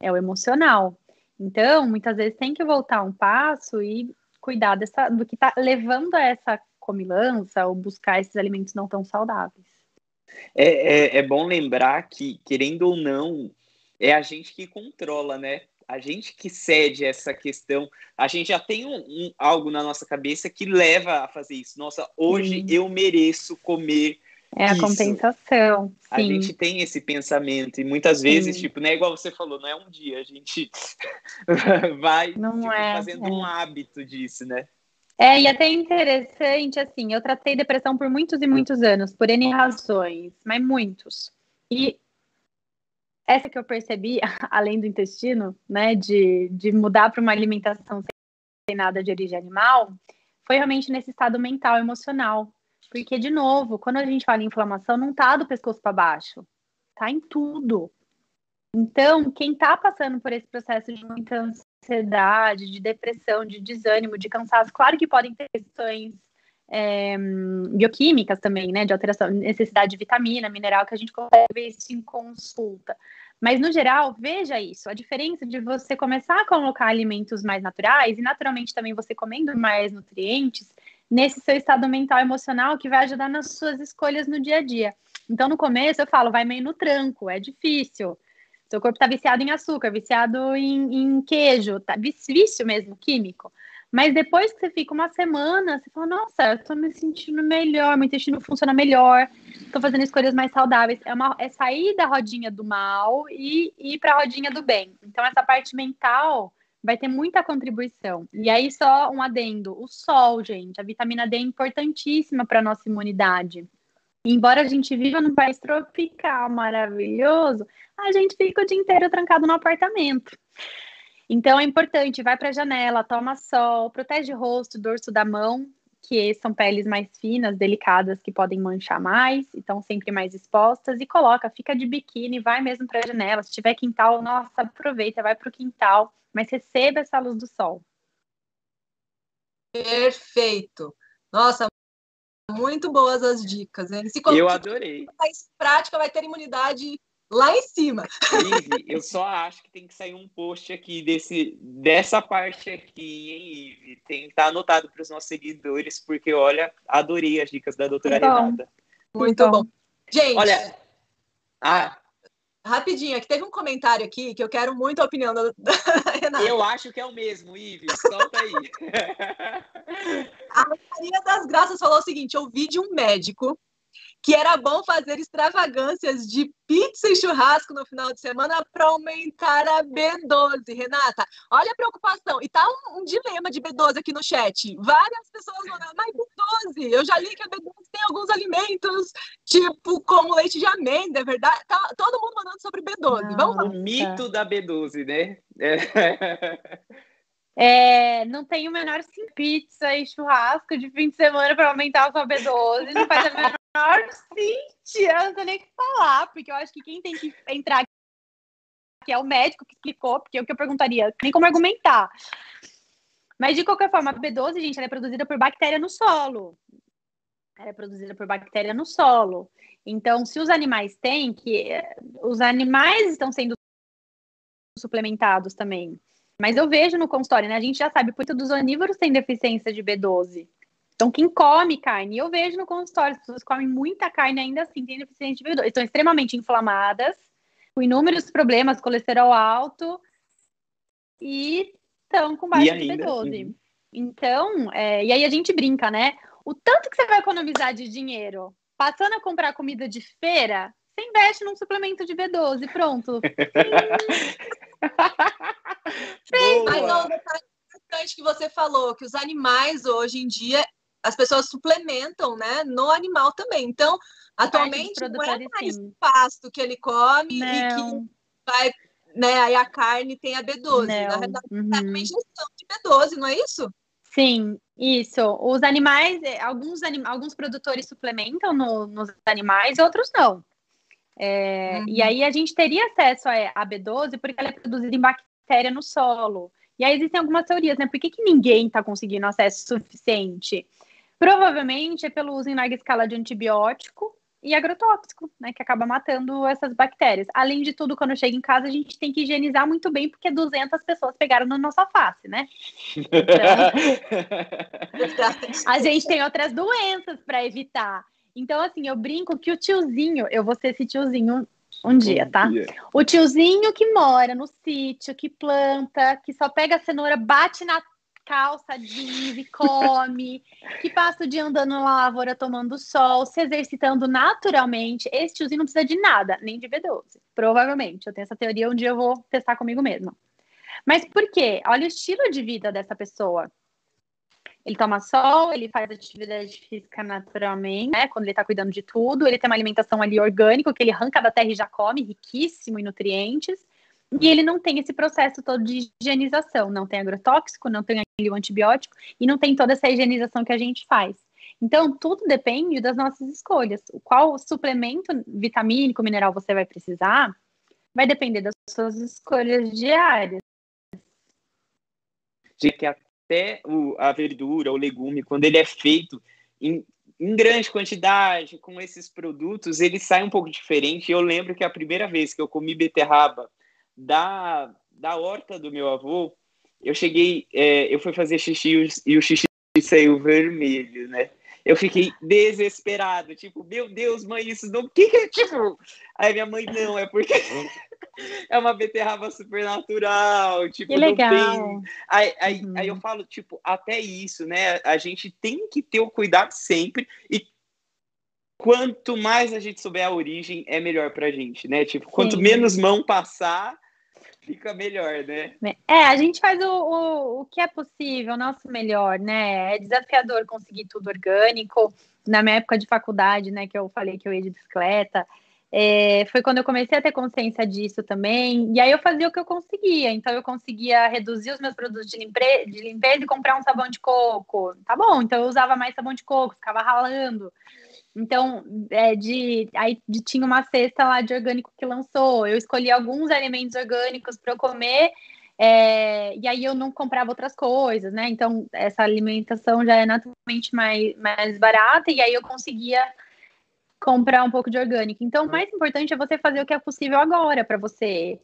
É o emocional. Então, muitas vezes tem que voltar um passo e cuidar dessa, do que está levando a essa comilança ou buscar esses alimentos não tão saudáveis. É, é, é bom lembrar que, querendo ou não, é a gente que controla, né? A gente que cede essa questão, a gente já tem um, um, algo na nossa cabeça que leva a fazer isso. Nossa, hoje sim. eu mereço comer. É a isso. compensação. Sim. A gente tem esse pensamento, e muitas vezes, sim. tipo, não é igual você falou, não é um dia, a gente [LAUGHS] vai tipo, é, fazendo é. um hábito disso, né? É, e até interessante, assim, eu tratei depressão por muitos e muitos anos, por N razões, mas muitos. E essa que eu percebi, [LAUGHS] além do intestino, né, de, de mudar para uma alimentação sem nada de origem animal, foi realmente nesse estado mental, emocional. Porque, de novo, quando a gente fala em inflamação, não tá do pescoço para baixo, tá em tudo. Então, quem está passando por esse processo de muita ansiedade, de depressão, de desânimo, de cansaço, claro que podem ter questões é, bioquímicas também, né, de alteração, necessidade de vitamina, mineral, que a gente consegue ver isso em consulta. Mas, no geral, veja isso, a diferença de você começar a colocar alimentos mais naturais e, naturalmente, também você comendo mais nutrientes nesse seu estado mental emocional que vai ajudar nas suas escolhas no dia a dia. Então, no começo, eu falo, vai meio no tranco, é difícil. Seu corpo está viciado em açúcar, viciado em, em queijo, tá vício mesmo, químico. Mas depois que você fica uma semana, você fala, nossa, eu tô me sentindo melhor, meu intestino funciona melhor, tô fazendo escolhas mais saudáveis. É, uma, é sair da rodinha do mal e, ir para a rodinha do bem. Então, essa parte mental vai ter muita contribuição. E aí, só um adendo: o sol, gente, a vitamina D é importantíssima para nossa imunidade. embora a gente viva num país tropical maravilhoso, a gente fica o dia inteiro trancado no apartamento. Então é importante, vai para a janela, toma sol, protege o rosto, dorso da mão, que são peles mais finas, delicadas, que podem manchar mais, então sempre mais expostas, e coloca, fica de biquíni, vai mesmo para a janela. Se tiver quintal, nossa, aproveita, vai para o quintal, mas receba essa luz do sol. Perfeito. Nossa, muito boas as dicas. Hein? Se Eu adorei. Mais prática, vai ter imunidade lá em cima. Ive, eu só acho que tem que sair um post aqui desse, dessa parte aqui, hein, Ive? Tem que estar tá anotado para os nossos seguidores, porque, olha, adorei as dicas da doutora bom. Renata. Muito bom. Gente, olha. Ah. Rapidinho, aqui teve um comentário aqui que eu quero muito a opinião da, [LAUGHS] da Renata. Eu acho que é o mesmo, Ive. Solta aí. [LAUGHS] a Maria das Graças falou o seguinte: eu vi de um médico que era bom fazer extravagâncias de pizza e churrasco no final de semana para aumentar a B12. Renata, olha a preocupação. E tá um, um, dilema de B12 aqui no chat. Várias pessoas mandando, mas B12, eu já li que a B12 tem alguns alimentos, tipo como leite de amêndoa, é verdade? Tá todo mundo mandando sobre B12. Vamos lá. O mito da B12, né? É. [LAUGHS] É, não tem o menor sim pizza e churrasco de fim de semana para aumentar a sua B12. Não faz a menor sentido. Eu não tenho nem o que falar, porque eu acho que quem tem que entrar aqui é o médico que explicou, porque é o que eu perguntaria, nem como argumentar. Mas de qualquer forma, a B12, gente, ela é produzida por bactéria no solo. Ela é produzida por bactéria no solo. Então, se os animais têm, que os animais estão sendo suplementados também. Mas eu vejo no consultório, né? A gente já sabe, muito dos onívoros têm deficiência de B12. Então, quem come carne, eu vejo no consultório, as pessoas comem muita carne ainda assim, têm deficiência de B12. Estão extremamente inflamadas, com inúmeros problemas, colesterol alto, e estão com baixa de B12. Uhum. Então, é, e aí a gente brinca, né? O tanto que você vai economizar de dinheiro passando a comprar comida de feira, você investe num suplemento de B12, pronto. [LAUGHS] Mas não, um detalhe importante que você falou, que os animais hoje em dia, as pessoas suplementam, né, no animal também. Então, atualmente não é mais o pasto que ele come não. e que vai, né, aí a carne tem a B12. Não. Na verdade, uhum. é uma ingestão de B12, não é isso? Sim, isso. Os animais, eh, alguns, anim, alguns produtores suplementam no, nos animais, outros não. É, uhum. E aí a gente teria acesso a, B12 porque ela é produzida em bactéria no solo. E aí existem algumas teorias, né? Por que, que ninguém está conseguindo acesso suficiente? Provavelmente é pelo uso em larga escala de antibiótico e agrotóxico, né? Que acaba matando essas bactérias. Além de tudo, quando chega em casa, a gente tem que higienizar muito bem, porque 200 pessoas pegaram na nossa face, né? Então, [LAUGHS] a gente tem outras doenças para evitar. Então, assim, eu brinco que o tiozinho, eu vou ser esse tiozinho um dia, tá? Dia. O tiozinho que mora no sítio, que planta, que só pega a cenoura, bate na calça jeans e [LAUGHS] come, que passa o dia andando na lavoura tomando sol, se exercitando naturalmente. Esse tiozinho não precisa de nada, nem de B12. Provavelmente. Eu tenho essa teoria, um dia eu vou testar comigo mesma. Mas por quê? Olha o estilo de vida dessa pessoa. Ele toma sol, ele faz atividade física naturalmente, né? Quando ele tá cuidando de tudo, ele tem uma alimentação ali orgânica, que ele arranca da terra e já come, riquíssimo em nutrientes. E ele não tem esse processo todo de higienização, não tem agrotóxico, não tem o antibiótico e não tem toda essa higienização que a gente faz. Então, tudo depende das nossas escolhas. Qual suplemento vitamínico, mineral você vai precisar, vai depender das suas escolhas diárias. Gente, até o, a verdura, o legume, quando ele é feito em, em grande quantidade, com esses produtos, ele sai um pouco diferente. Eu lembro que a primeira vez que eu comi beterraba da, da horta do meu avô, eu cheguei, é, eu fui fazer xixi e o xixi saiu vermelho, né? Eu fiquei desesperado, tipo, meu Deus, mãe, isso não. Que que é, tipo? Aí minha mãe, não, é porque [LAUGHS] é uma beterraba supernatural, tipo, que legal. Tem... Aí, aí, uhum. aí eu falo, tipo, até isso, né? A gente tem que ter o cuidado sempre e quanto mais a gente souber a origem, é melhor pra gente, né? Tipo, quanto Sim. menos mão passar, fica melhor, né? É, a gente faz o, o, o que é possível, o nosso melhor, né? É desafiador conseguir tudo orgânico. Na minha época de faculdade, né, que eu falei que eu ia de bicicleta, é, foi quando eu comecei a ter consciência disso também. E aí eu fazia o que eu conseguia. Então eu conseguia reduzir os meus produtos de, limpe de limpeza e comprar um sabão de coco. Tá bom, então eu usava mais sabão de coco, ficava ralando. Então, é, de, aí de, tinha uma cesta lá de orgânico que lançou. Eu escolhi alguns alimentos orgânicos para eu comer, é, e aí eu não comprava outras coisas, né? Então, essa alimentação já é naturalmente mais, mais barata, e aí eu conseguia comprar um pouco de orgânico. Então, o mais importante é você fazer o que é possível agora para você.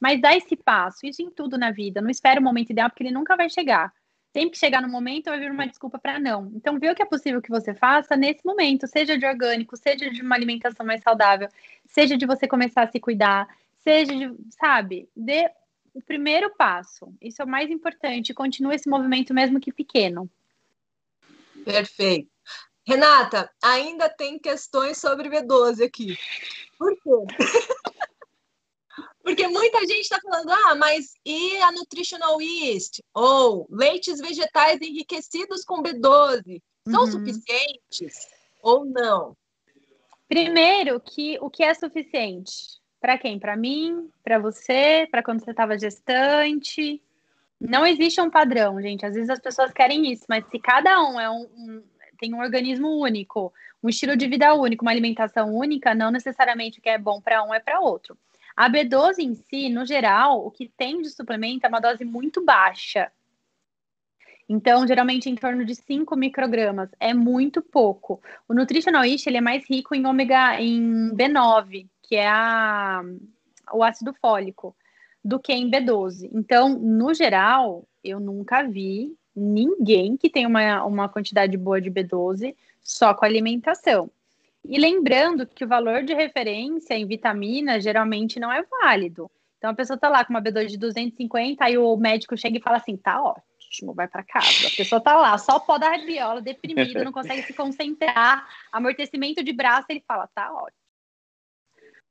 Mas dá esse passo, isso em tudo na vida. Não espera o momento ideal, porque ele nunca vai chegar. Sempre que chegar no momento, vai vir uma desculpa para não. Então, vê o que é possível que você faça nesse momento, seja de orgânico, seja de uma alimentação mais saudável, seja de você começar a se cuidar, seja de, sabe, dê o primeiro passo. Isso é o mais importante. Continue esse movimento, mesmo que pequeno. Perfeito. Renata, ainda tem questões sobre B12 aqui. Por quê? [LAUGHS] Porque muita gente está falando, ah, mas e a nutritional yeast? Ou leites vegetais enriquecidos com B12 são uhum. suficientes ou não? Primeiro, que o que é suficiente? Para quem? Para mim? Para você? Para quando você estava gestante? Não existe um padrão, gente. Às vezes as pessoas querem isso, mas se cada um é um, um tem um organismo único, um estilo de vida único, uma alimentação única, não necessariamente o que é bom para um é para outro. A B12 em si, no geral, o que tem de suplemento é uma dose muito baixa. Então, geralmente em torno de 5 microgramas, é muito pouco. O Nutritional ele é mais rico em ômega, em B9, que é a, o ácido fólico, do que em B12. Então, no geral, eu nunca vi ninguém que tenha uma, uma quantidade boa de B12 só com alimentação. E lembrando que o valor de referência em vitamina geralmente não é válido. Então a pessoa tá lá com uma B2 de 250, aí o médico chega e fala assim: tá ótimo, vai para casa. A pessoa tá lá, só pó da rabiola, deprimida, não consegue se concentrar, amortecimento de braço, ele fala: tá ótimo.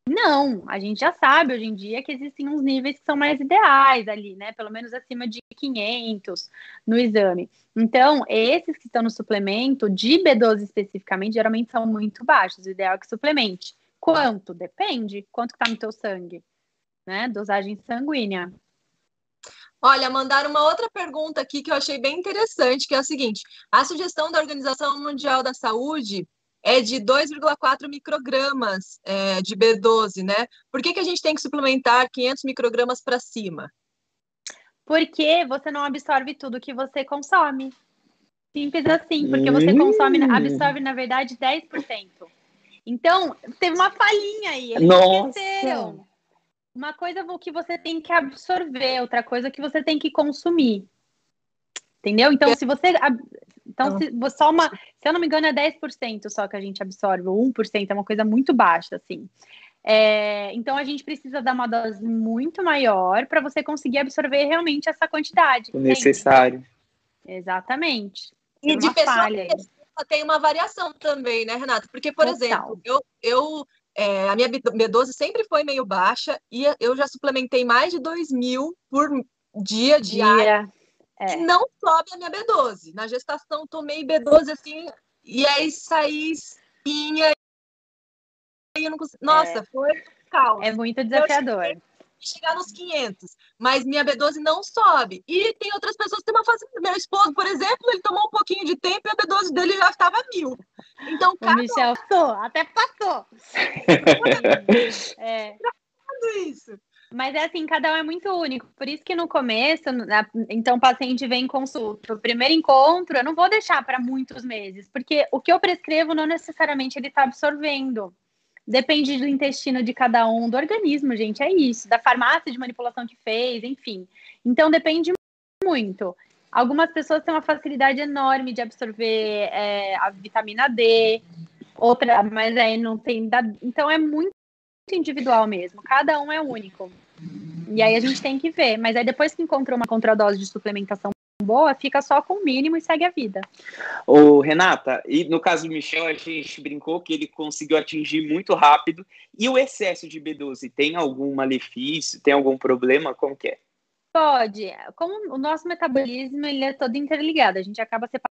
Não, a gente já sabe hoje em dia que existem uns níveis que são mais ideais ali, né? Pelo menos acima de 500 no exame. Então, esses que estão no suplemento, de B12 especificamente, geralmente são muito baixos. O ideal é que suplemente. Quanto? Depende. Quanto que tá no teu sangue? Né? Dosagem sanguínea. Olha, mandaram uma outra pergunta aqui que eu achei bem interessante, que é a seguinte: a sugestão da Organização Mundial da Saúde é de 2,4 microgramas é, de B12, né? Por que, que a gente tem que suplementar 500 microgramas para cima? Porque você não absorve tudo que você consome. Simples assim, porque você consome, absorve, na verdade, 10%. Então, teve uma falhinha aí. Eles Nossa. esqueceram. Uma coisa que você tem que absorver, outra coisa que você tem que consumir. Entendeu? Então, se você então, se, só uma, se eu não me engano, é 10% só que a gente absorve, ou 1% é uma coisa muito baixa, assim. É, então, a gente precisa dar uma dose muito maior para você conseguir absorver realmente essa quantidade. O necessário. Exatamente. E de pessoa tem uma variação também, né, Renata? Porque, por Total. exemplo, eu, eu é, a minha B12 sempre foi meio baixa e eu já suplementei mais de 2 mil por dia, diário. Dia. É. não sobe a minha B12. Na gestação tomei B12 assim, e aí saí espinha. E eu não consegui... Nossa, é. foi caos. É muito desafiador. Chegar nos 500, mas minha B12 não sobe. E tem outras pessoas que têm uma fase. Meu esposo, por exemplo, ele tomou um pouquinho de tempo e a B12 dele já estava mil. Então, o Michel passou, até passou. [LAUGHS] é. isso. Mas é assim, cada um é muito único. Por isso que no começo, então o paciente vem em consulta. O primeiro encontro, eu não vou deixar para muitos meses, porque o que eu prescrevo não necessariamente ele está absorvendo. Depende do intestino de cada um, do organismo, gente, é isso, da farmácia de manipulação que fez, enfim. Então depende muito. Algumas pessoas têm uma facilidade enorme de absorver é, a vitamina D, outra, mas aí não tem. Então é muito individual mesmo, cada um é único. E aí a gente tem que ver, mas aí depois que encontrou uma contradose de suplementação boa, fica só com o mínimo e segue a vida. Ô, Renata, e no caso do Michel, a gente brincou que ele conseguiu atingir muito rápido. E o excesso de B12 tem algum malefício? Tem algum problema? Como que é? Pode. Como o nosso metabolismo ele é todo interligado, a gente acaba separando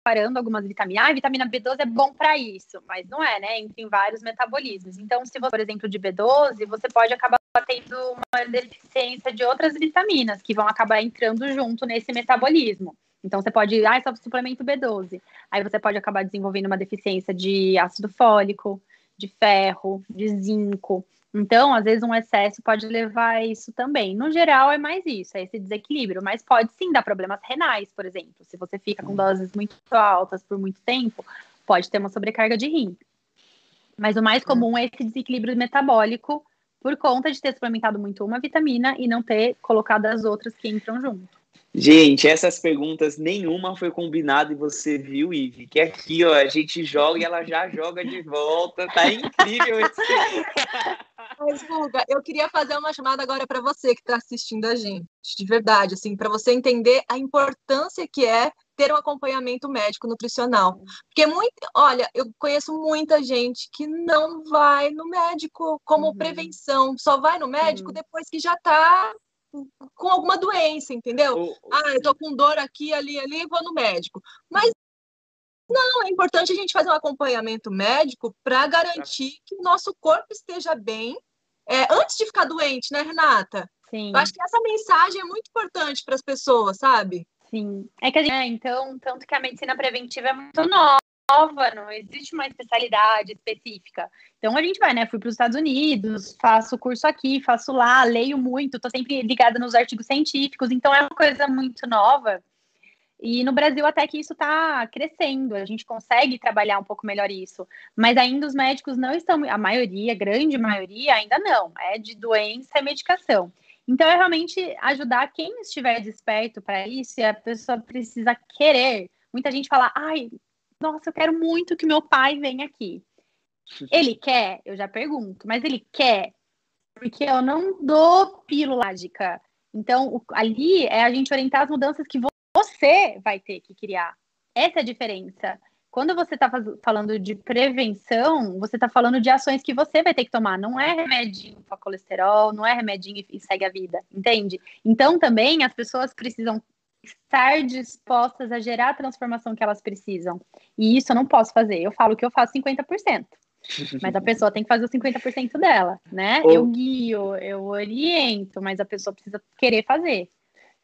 separando algumas vitaminas. Ah, vitamina B12 é bom para isso, mas não é, né? Tem vários metabolismos. Então, se você, por exemplo, de B12, você pode acabar tendo uma deficiência de outras vitaminas que vão acabar entrando junto nesse metabolismo. Então, você pode, ah, é só suplemento B12. Aí você pode acabar desenvolvendo uma deficiência de ácido fólico, de ferro, de zinco. Então, às vezes, um excesso pode levar a isso também. No geral, é mais isso, é esse desequilíbrio. Mas pode sim dar problemas renais, por exemplo. Se você fica com doses muito altas por muito tempo, pode ter uma sobrecarga de rim. Mas o mais comum é esse desequilíbrio metabólico por conta de ter suplementado muito uma vitamina e não ter colocado as outras que entram junto. Gente, essas perguntas nenhuma foi combinada e você viu, Ive, que aqui, ó, a gente joga e ela já joga de volta. Tá incrível isso. Mas, Guga, eu queria fazer uma chamada agora para você que está assistindo a gente, de verdade, assim, para você entender a importância que é ter um acompanhamento médico nutricional. Porque muito, olha, eu conheço muita gente que não vai no médico como uhum. prevenção, só vai no médico uhum. depois que já está com alguma doença, entendeu? Ah, eu tô com dor aqui, ali, ali, vou no médico. Mas não, é importante a gente fazer um acompanhamento médico para garantir que o nosso corpo esteja bem é, antes de ficar doente, né, Renata? Sim. Eu acho que essa mensagem é muito importante para as pessoas, sabe? Sim. É que a gente, é, então, tanto que a medicina preventiva é muito nova nova, não existe uma especialidade específica. Então a gente vai, né? Fui para os Estados Unidos, faço curso aqui, faço lá, leio muito, estou sempre ligada nos artigos científicos, então é uma coisa muito nova. E no Brasil até que isso está crescendo, a gente consegue trabalhar um pouco melhor isso. Mas ainda os médicos não estão, a maioria, grande maioria, ainda não, é de doença e medicação. Então é realmente ajudar quem estiver desperto para isso e a pessoa precisa querer. Muita gente fala, ai, nossa, eu quero muito que meu pai venha aqui. Ele quer? Eu já pergunto, mas ele quer? Porque eu não dou pílula mágica. Então, ali é a gente orientar as mudanças que você vai ter que criar. Essa é a diferença. Quando você está falando de prevenção, você está falando de ações que você vai ter que tomar. Não é remedinho para colesterol, não é remedinho e segue a vida, entende? Então, também as pessoas precisam estar dispostas a gerar a transformação que elas precisam. E isso eu não posso fazer. Eu falo que eu faço 50%. Mas a pessoa tem que fazer os 50% dela, né? Eu guio, eu oriento, mas a pessoa precisa querer fazer.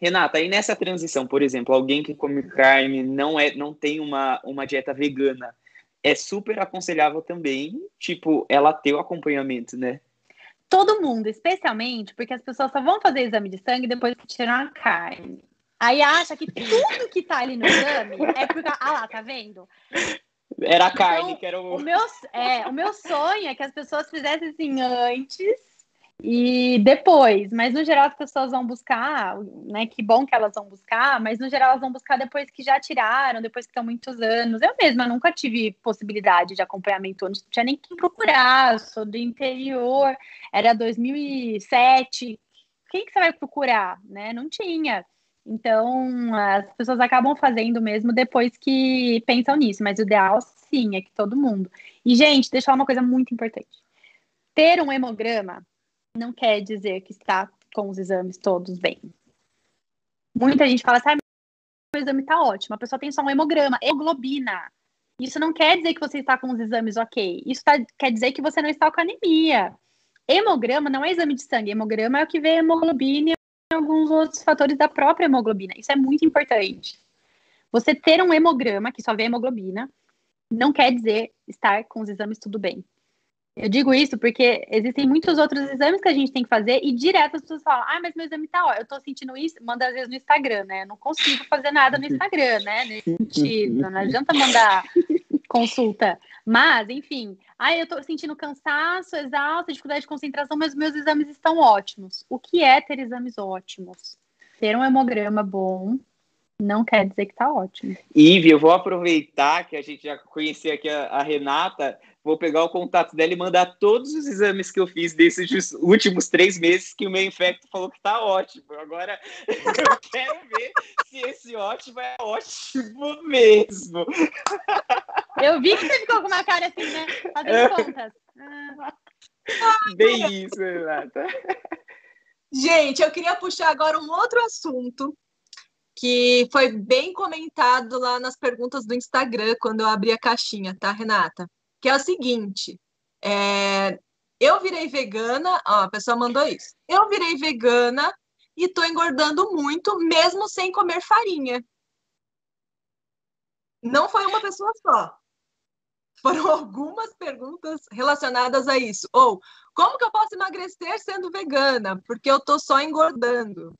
Renata, aí nessa transição, por exemplo, alguém que come carne não é, não tem uma, uma dieta vegana, é super aconselhável também, tipo, ela ter o acompanhamento, né? Todo mundo, especialmente porque as pessoas só vão fazer exame de sangue depois que tirar a carne. Aí acha que tudo que tá ali no exame é porque. Ah lá, tá vendo? Era a carne, então, que era o. O meu, é, o meu sonho é que as pessoas fizessem assim antes e depois, mas no geral as pessoas vão buscar, né? Que bom que elas vão buscar, mas no geral elas vão buscar depois que já tiraram, depois que estão muitos anos. Eu mesma nunca tive possibilidade de acompanhamento, não tinha nem que procurar, sou do interior, era 2007. Quem que você vai procurar, né? Não tinha. Então, as pessoas acabam fazendo mesmo depois que pensam nisso, mas o ideal sim é que todo mundo. E gente, deixa eu falar uma coisa muito importante. Ter um hemograma não quer dizer que está com os exames todos bem. Muita gente fala assim, ah, meu exame está ótimo, a pessoa tem só um hemograma, hemoglobina. Isso não quer dizer que você está com os exames ok. Isso tá, quer dizer que você não está com anemia. Hemograma não é exame de sangue, hemograma é o que vê hemoglobina alguns outros fatores da própria hemoglobina. Isso é muito importante. Você ter um hemograma que só vê hemoglobina não quer dizer estar com os exames tudo bem. Eu digo isso porque existem muitos outros exames que a gente tem que fazer e direto as pessoas falam, ah, mas meu exame tá ó, eu tô sentindo isso, manda às vezes no Instagram, né? Eu não consigo fazer nada no Instagram, né? Nesse sentido, não adianta mandar consulta. Mas, enfim, ah, eu tô sentindo cansaço, exausto, dificuldade de concentração, mas meus exames estão ótimos. O que é ter exames ótimos? Ter um hemograma bom, não quer dizer que tá ótimo. Ive, eu vou aproveitar que a gente já conhecia aqui a, a Renata vou pegar o contato dela e mandar todos os exames que eu fiz desses últimos três meses que o meu infecto falou que tá ótimo. Agora [LAUGHS] eu quero ver se esse ótimo é ótimo mesmo. Eu vi que você ficou com uma cara assim, né? Fazendo contas. Bem isso, Renata. Gente, eu queria puxar agora um outro assunto que foi bem comentado lá nas perguntas do Instagram quando eu abri a caixinha, tá, Renata? Que é o seguinte: é, eu virei vegana, ó, a pessoa mandou isso. Eu virei vegana e tô engordando muito, mesmo sem comer farinha. Não foi uma pessoa só. Foram [LAUGHS] algumas perguntas relacionadas a isso. Ou, como que eu posso emagrecer sendo vegana? Porque eu tô só engordando.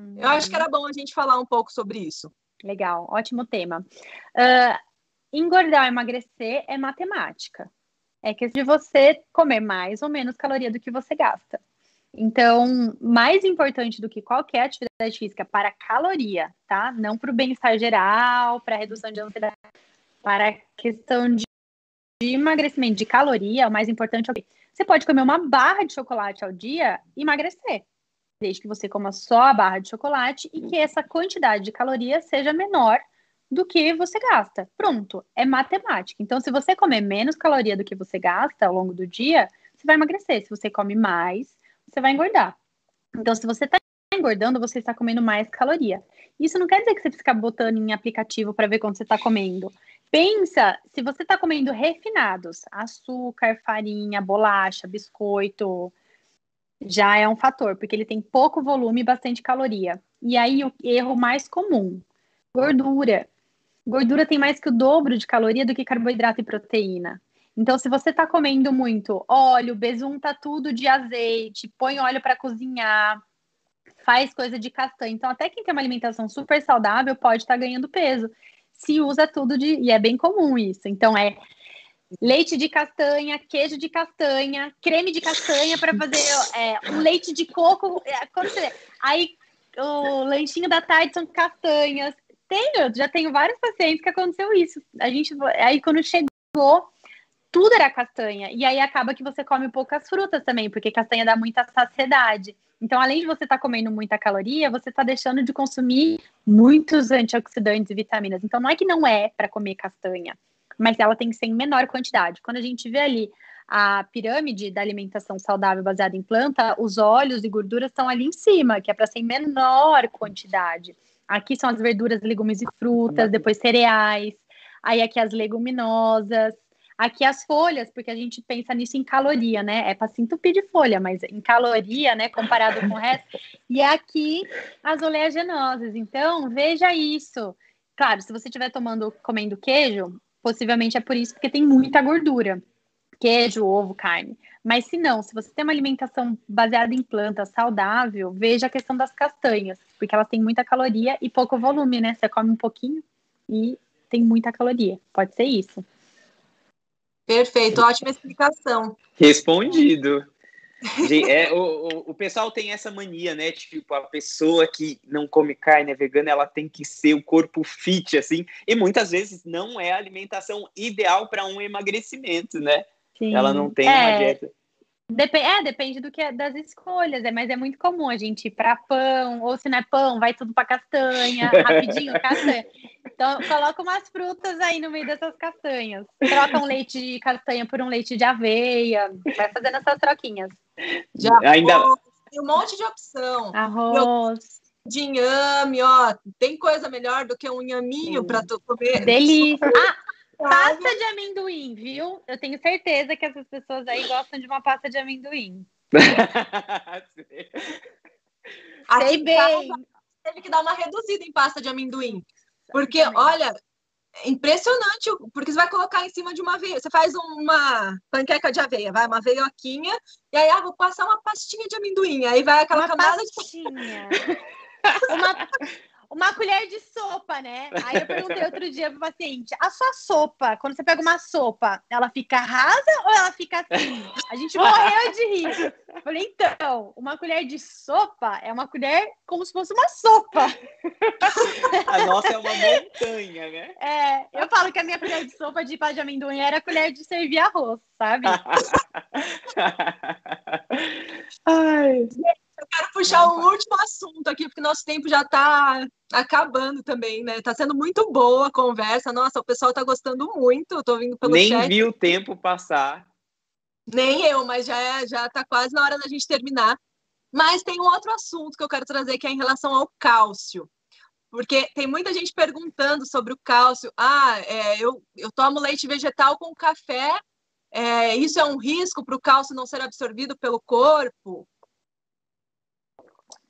Uhum. Eu acho que era bom a gente falar um pouco sobre isso. Legal, ótimo tema. Uh, engordar, emagrecer é matemática. É questão de você comer mais ou menos caloria do que você gasta. Então, mais importante do que qualquer atividade física para caloria, tá? Não para o bem-estar geral, para redução de ansiedade, para questão de, emagrecimento de caloria, o mais importante é o quê? Você pode comer uma barra de chocolate ao dia e emagrecer, desde que você coma só a barra de chocolate e que essa quantidade de calorias seja menor do que você gasta. Pronto, é matemática. Então, se você comer menos caloria do que você gasta ao longo do dia, você vai emagrecer. Se você come mais, você vai engordar. Então, se você está engordando, você está comendo mais caloria. Isso não quer dizer que você fica botando em aplicativo para ver quanto você está comendo. Pensa, se você está comendo refinados, açúcar, farinha, bolacha, biscoito, já é um fator, porque ele tem pouco volume e bastante caloria. E aí, o erro mais comum, gordura. Gordura tem mais que o dobro de caloria do que carboidrato e proteína. Então, se você está comendo muito óleo, besunta tudo de azeite, põe óleo para cozinhar, faz coisa de castanha. Então, até quem tem uma alimentação super saudável pode estar tá ganhando peso. Se usa tudo de. E é bem comum isso. Então, é leite de castanha, queijo de castanha, creme de castanha para fazer é, um leite de coco. É, você, aí, o lanchinho da tarde são castanhas. Tenho, já tenho vários pacientes que aconteceu isso. A gente, aí, quando chegou tudo era castanha. E aí acaba que você come poucas frutas também, porque castanha dá muita saciedade. Então, além de você estar tá comendo muita caloria, você está deixando de consumir muitos antioxidantes e vitaminas. Então, não é que não é para comer castanha, mas ela tem que ser em menor quantidade. Quando a gente vê ali a pirâmide da alimentação saudável baseada em planta, os óleos e gorduras estão ali em cima, que é para ser em menor quantidade. Aqui são as verduras, legumes e frutas, depois cereais, aí aqui as leguminosas, Aqui as folhas, porque a gente pensa nisso em caloria, né? É para se entupir de folha, mas em caloria, né? Comparado com o resto. [LAUGHS] E aqui as oleaginosas. Então, veja isso. Claro, se você estiver tomando, comendo queijo, possivelmente é por isso, porque tem muita gordura. Queijo, ovo, carne. Mas se não, se você tem uma alimentação baseada em plantas saudável, veja a questão das castanhas, porque elas têm muita caloria e pouco volume, né? Você come um pouquinho e tem muita caloria. Pode ser isso. Perfeito, ótima explicação. Respondido. É, o, o, pessoal tem essa mania, né? Tipo, a pessoa que não come carne, é vegana, ela tem que ser o corpo fit, assim. E muitas vezes não é a alimentação ideal para um emagrecimento, né? Sim. Ela não tem é. uma dieta. Dep é, depende do que é, das escolhas, é, mas é muito comum a gente ir para pão, ou se não é pão, vai tudo para castanha, [LAUGHS] rapidinho, castanha. Então, coloca umas frutas aí no meio dessas castanhas. Troca um leite de castanha por um leite de aveia, vai fazendo essas troquinhas. Já ainda tem um monte de opção. Arroz. De inhame, ó, tem coisa melhor do que um inhaminho para tu comer. Delícia. Ah, Pasta de amendoim, viu? Eu tenho certeza que essas pessoas aí gostam de uma pasta de amendoim. [LAUGHS] Sei bem. Teve que dar uma reduzida em pasta de amendoim. Porque, olha, é impressionante, porque você vai colocar em cima de uma aveia. Você faz uma panqueca de aveia, vai uma veioquinha, e aí, ah, vou passar uma pastinha de amendoim. Aí vai aquela uma camada pastinha. de. [LAUGHS] uma, uma colher de sopa, né? Aí eu perguntei outro dia pro paciente: a sua sopa, quando você pega uma sopa, ela fica rasa ou ela fica assim? A gente morreu de rir. Falei, então, uma colher de sopa é uma colher como se fosse uma sopa. A nossa é uma montanha, né? É, eu falo que a minha colher de sopa de pá de amendoim era a colher de servir arroz, sabe? [LAUGHS] Ai. Quero puxar um último assunto aqui, porque nosso tempo já está acabando também, né? Tá sendo muito boa a conversa. Nossa, o pessoal tá gostando muito. Eu tô vindo pelo Nem chat. Nem vi o tempo passar. Nem eu, mas já, é, já tá quase na hora da gente terminar. Mas tem um outro assunto que eu quero trazer que é em relação ao cálcio. Porque tem muita gente perguntando sobre o cálcio. Ah, é, eu, eu tomo leite vegetal com café. É, isso é um risco para o cálcio não ser absorvido pelo corpo?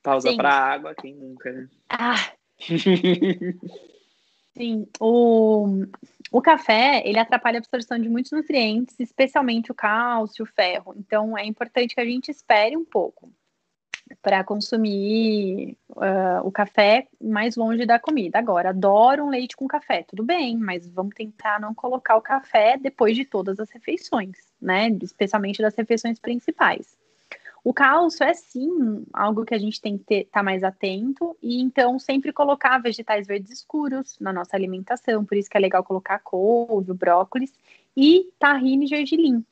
Pausa para água, quem nunca, né? Ah. [LAUGHS] Sim, o, o café, ele atrapalha a absorção de muitos nutrientes, especialmente o cálcio, o ferro. Então, é importante que a gente espere um pouco para consumir uh, o café mais longe da comida. Agora, adoro um leite com café, tudo bem, mas vamos tentar não colocar o café depois de todas as refeições, né? Especialmente das refeições principais. O cálcio é sim algo que a gente tem que estar tá mais atento e então sempre colocar vegetais verdes escuros na nossa alimentação, por isso que é legal colocar couve, brócolis e tahine e gergelim.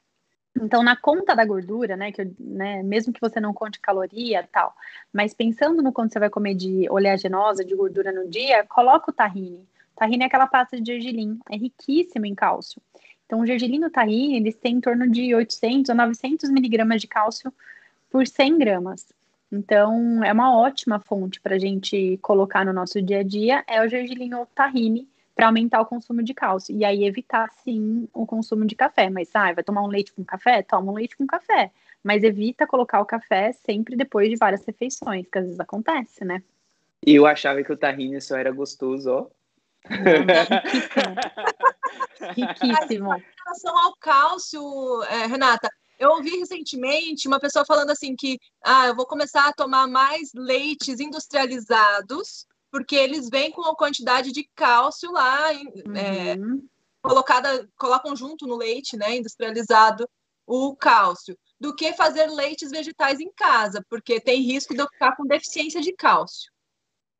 Então, na conta da gordura, né, que eu, né, mesmo que você não conte caloria tal, mas pensando no quanto você vai comer de oleaginosa, de gordura no dia, coloca o tahine. Tahine é aquela pasta de gergelim, é riquíssimo em cálcio. Então, o gergelim e o tahine, eles têm em torno de 800 a 900 miligramas de cálcio por 100 gramas. Então, é uma ótima fonte para a gente colocar no nosso dia a dia, é o gergelim ou tahine, para aumentar o consumo de cálcio. E aí evitar, sim, o consumo de café. Mas, ah, vai tomar um leite com café? Toma um leite com café. Mas evita colocar o café sempre depois de várias refeições, que às vezes acontece, né? E eu achava que o tahine só era gostoso, ó. Não, [LAUGHS] riquíssimo. riquíssimo. Em relação ao cálcio, é, Renata, eu ouvi recentemente uma pessoa falando assim que ah, eu vou começar a tomar mais leites industrializados, porque eles vêm com a quantidade de cálcio lá é, uhum. é, colocada, colocam junto no leite, né, industrializado, o cálcio, do que fazer leites vegetais em casa, porque tem risco de eu ficar com deficiência de cálcio.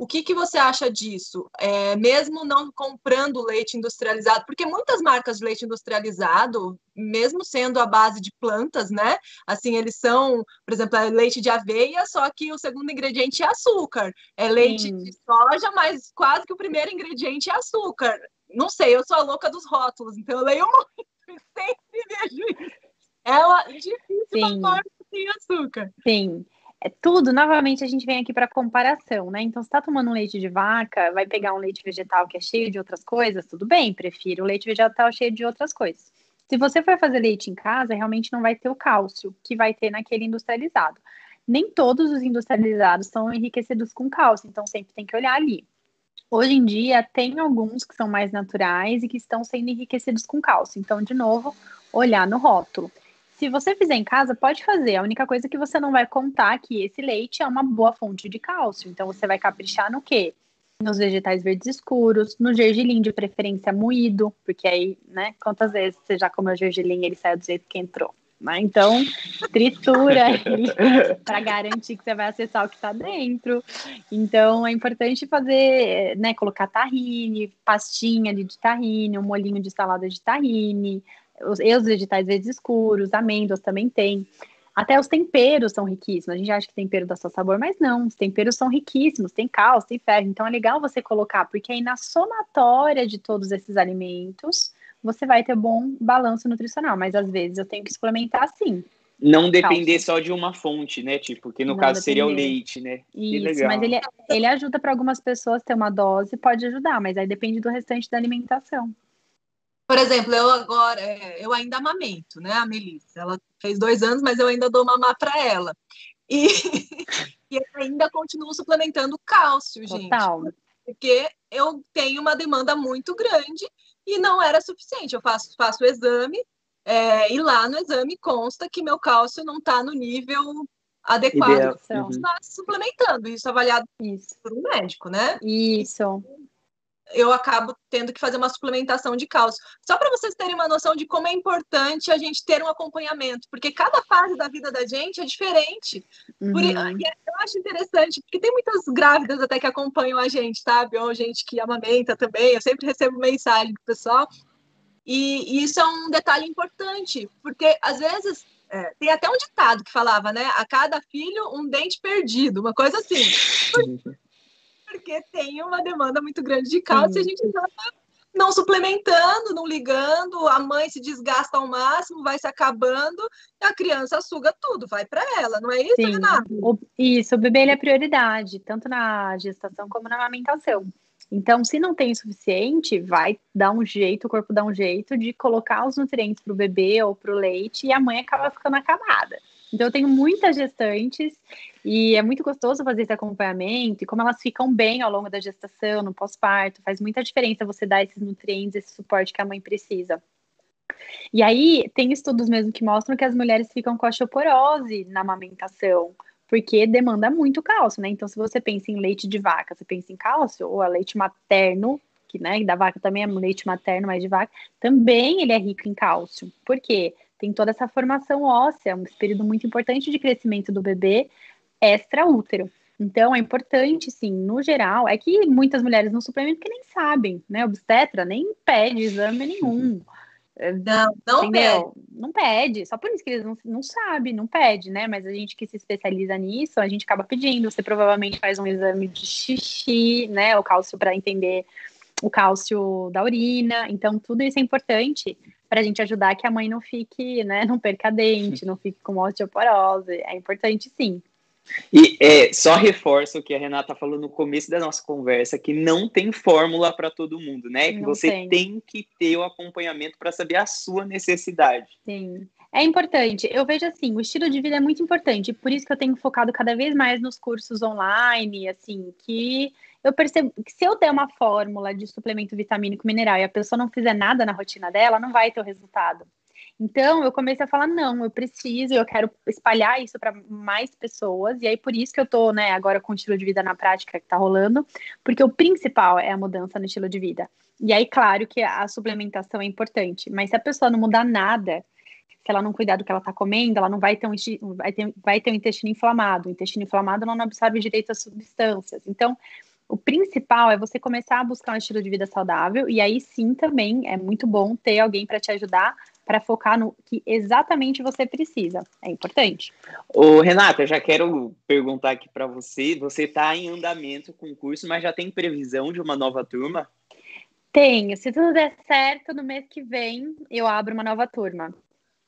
O que, que você acha disso? É, mesmo não comprando leite industrializado, porque muitas marcas de leite industrializado, mesmo sendo a base de plantas, né? Assim, eles são, por exemplo, é leite de aveia, só que o segundo ingrediente é açúcar. É leite Sim. de soja, mas quase que o primeiro ingrediente é açúcar. Não sei, eu sou a louca dos rótulos, então eu leio muito e [LAUGHS] sempre vejo isso. É difícil Sim. uma sem açúcar. Sim é tudo, novamente, a gente vem aqui para comparação, né? Então, se está tomando um leite de vaca, vai pegar um leite vegetal que é cheio de outras coisas, tudo bem, prefiro o leite vegetal cheio de outras coisas. Se você for fazer leite em casa, realmente não vai ter o cálcio que vai ter naquele industrializado. Nem todos os industrializados são enriquecidos com cálcio, então sempre tem que olhar ali. Hoje em dia, tem alguns que são mais naturais e que estão sendo enriquecidos com cálcio. Então, de novo, olhar no rótulo. Se você fizer em casa, pode fazer. A única coisa que você não vai contar é que esse leite é uma boa fonte de cálcio. Então você vai caprichar no quê? Nos vegetais verdes escuros, no gergelim de preferência moído, porque aí, né, quantas vezes você já comeu gergelim e ele saiu do jeito que entrou? Né? Então, tritura [LAUGHS] para garantir que você vai acessar o que está dentro. Então, é importante fazer, né, colocar tahine, pastinha de tahine, um molinho de salada de tahine, os, e os vegetais verdes escuros, amêndoas também tem. Até os temperos são riquíssimos. A gente acha que tempero dá só sabor, mas não. Os temperos são riquíssimos, tem cálcio, tem ferro. Então é legal você colocar, porque aí na somatória de todos esses alimentos, você vai ter bom balanço nutricional. Mas às vezes eu tenho que suplementar sim. Não depender só de uma fonte, né? Tipo, que no não caso depender. seria o leite, né? Isso, mas ele, ele ajuda para algumas pessoas ter uma dose, pode ajudar, mas aí depende do restante da alimentação. Por exemplo, eu agora, é, eu ainda amamento, né, a Melissa. Ela fez dois anos, mas eu ainda dou mamar para ela. E, [LAUGHS] e ainda continuo suplementando cálcio, gente. Total. Porque eu tenho uma demanda muito grande e não era suficiente. Eu faço, faço o exame é, e lá no exame consta que meu cálcio não está no nível adequado. Então, uhum. suplementando, isso avaliado isso. por um médico, né? Isso eu acabo tendo que fazer uma suplementação de cálcio. Só para vocês terem uma noção de como é importante a gente ter um acompanhamento, porque cada fase da vida da gente é diferente. Uhum. Por, eu acho interessante, porque tem muitas grávidas até que acompanham a gente, sabe? Ou gente que amamenta também. Eu sempre recebo mensagem do pessoal. E, e isso é um detalhe importante, porque às vezes é, tem até um ditado que falava, né? A cada filho, um dente perdido, uma coisa assim. Porque tem uma demanda muito grande de cálcio e a gente já não suplementando, não ligando, a mãe se desgasta ao máximo, vai se acabando, a criança suga tudo, vai para ela, não é isso, Sim. Renata? O, isso, o bebê é prioridade, tanto na gestação como na amamentação. Então, se não tem o suficiente, vai dar um jeito, o corpo dá um jeito de colocar os nutrientes para o bebê ou para o leite e a mãe acaba ficando acabada. Então, eu tenho muitas gestantes e é muito gostoso fazer esse acompanhamento e como elas ficam bem ao longo da gestação, no pós-parto, faz muita diferença você dar esses nutrientes, esse suporte que a mãe precisa. E aí, tem estudos mesmo que mostram que as mulheres ficam com osteoporose na amamentação, porque demanda muito cálcio, né? Então, se você pensa em leite de vaca, você pensa em cálcio, ou a leite materno, que, né, da vaca também é leite materno, mas de vaca, também ele é rico em cálcio. Por quê? Tem toda essa formação óssea, um período muito importante de crescimento do bebê extra-útero. Então, é importante, sim, no geral, é que muitas mulheres não suplementam porque nem sabem, né? Obstetra nem pede exame nenhum. Não, não entendeu? pede. Não pede, só por isso que eles não, não sabem, não pede, né? Mas a gente que se especializa nisso, a gente acaba pedindo. Você provavelmente faz um exame de xixi, né? O cálcio para entender o cálcio da urina. Então, tudo isso é importante para a gente ajudar que a mãe não fique, né, não perca dente, não fique com osteoporose. É importante sim. E é, só reforço o que a Renata falou no começo da nossa conversa, que não tem fórmula para todo mundo, né? Que você tem. tem que ter o acompanhamento para saber a sua necessidade. Sim. É importante. Eu vejo assim, o estilo de vida é muito importante. Por isso que eu tenho focado cada vez mais nos cursos online, assim, que eu percebo que se eu der uma fórmula de suplemento vitamínico mineral e a pessoa não fizer nada na rotina dela, não vai ter o resultado. Então, eu comecei a falar, não, eu preciso, eu quero espalhar isso para mais pessoas, e aí por isso que eu tô, né, agora com o estilo de vida na prática que tá rolando, porque o principal é a mudança no estilo de vida. E aí, claro que a suplementação é importante, mas se a pessoa não mudar nada, se ela não cuidar do que ela está comendo, ela não vai ter, um, vai, ter, vai ter um intestino inflamado. O intestino inflamado não absorve direito as substâncias. Então, o principal é você começar a buscar um estilo de vida saudável, e aí sim também é muito bom ter alguém para te ajudar para focar no que exatamente você precisa. É importante. Ô, Renata, já quero perguntar aqui para você. Você está em andamento com o curso, mas já tem previsão de uma nova turma? Tenho. Se tudo der certo, no mês que vem eu abro uma nova turma.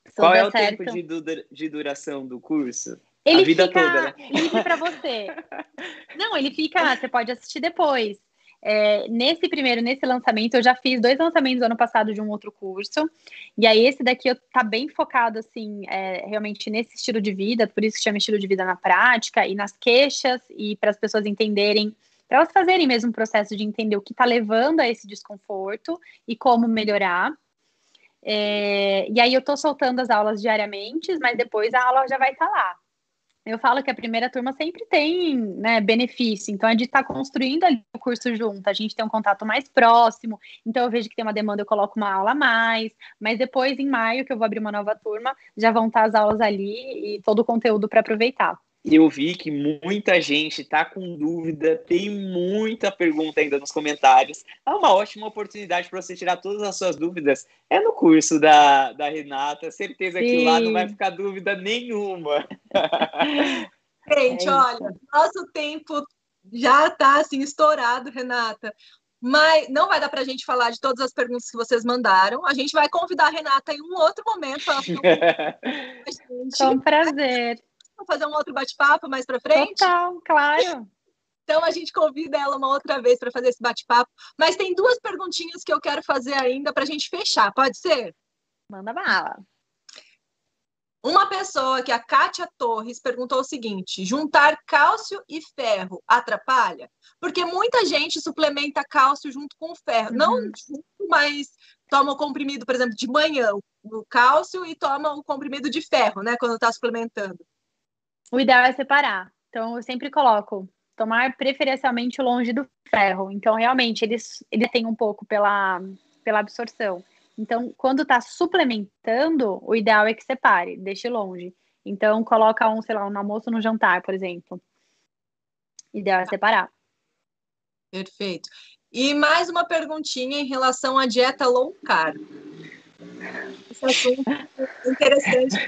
Se Qual é o certo, tempo de, de duração do curso? Ele a vida fica toda, né? livre para você. [LAUGHS] Não, ele fica, você pode assistir depois. É, nesse primeiro, nesse lançamento, eu já fiz dois lançamentos ano passado de um outro curso. E aí, esse daqui eu tá bem focado, assim, é, realmente nesse estilo de vida, por isso que chama estilo de vida na prática, e nas queixas, e para as pessoas entenderem, para elas fazerem mesmo um processo de entender o que está levando a esse desconforto e como melhorar. É, e aí eu estou soltando as aulas diariamente, mas depois a aula já vai estar tá lá eu falo que a primeira turma sempre tem né, benefício, então é de estar construindo ali o curso junto, a gente tem um contato mais próximo, então eu vejo que tem uma demanda, eu coloco uma aula a mais, mas depois, em maio, que eu vou abrir uma nova turma, já vão estar tá as aulas ali e todo o conteúdo para aproveitar eu vi que muita gente está com dúvida, tem muita pergunta ainda nos comentários. É uma ótima oportunidade para você tirar todas as suas dúvidas. É no curso da, da Renata, certeza Sim. que lá não vai ficar dúvida nenhuma. [LAUGHS] Gente, é olha, nosso tempo já está assim estourado, Renata. Mas não vai dar para a gente falar de todas as perguntas que vocês mandaram. A gente vai convidar a Renata em um outro momento. [LAUGHS] Com prazer. Fazer um outro bate-papo mais para frente? Total, claro. Então a gente convida ela uma outra vez para fazer esse bate-papo. Mas tem duas perguntinhas que eu quero fazer ainda para a gente fechar, pode ser? Manda bala. Uma pessoa que a Kátia Torres perguntou o seguinte: juntar cálcio e ferro atrapalha? Porque muita gente suplementa cálcio junto com ferro. Uhum. Não junto, mas toma o comprimido, por exemplo, de manhã, o cálcio, e toma o comprimido de ferro, né? Quando está suplementando. O ideal é separar. Então, eu sempre coloco tomar preferencialmente longe do ferro. Então, realmente, eles, ele tem um pouco pela, pela absorção. Então, quando está suplementando, o ideal é que separe, deixe longe. Então, coloca um, sei lá, um almoço no jantar, por exemplo. O ideal é separar. Perfeito. E mais uma perguntinha em relação à dieta low carb. Esse assunto é interessante. [LAUGHS]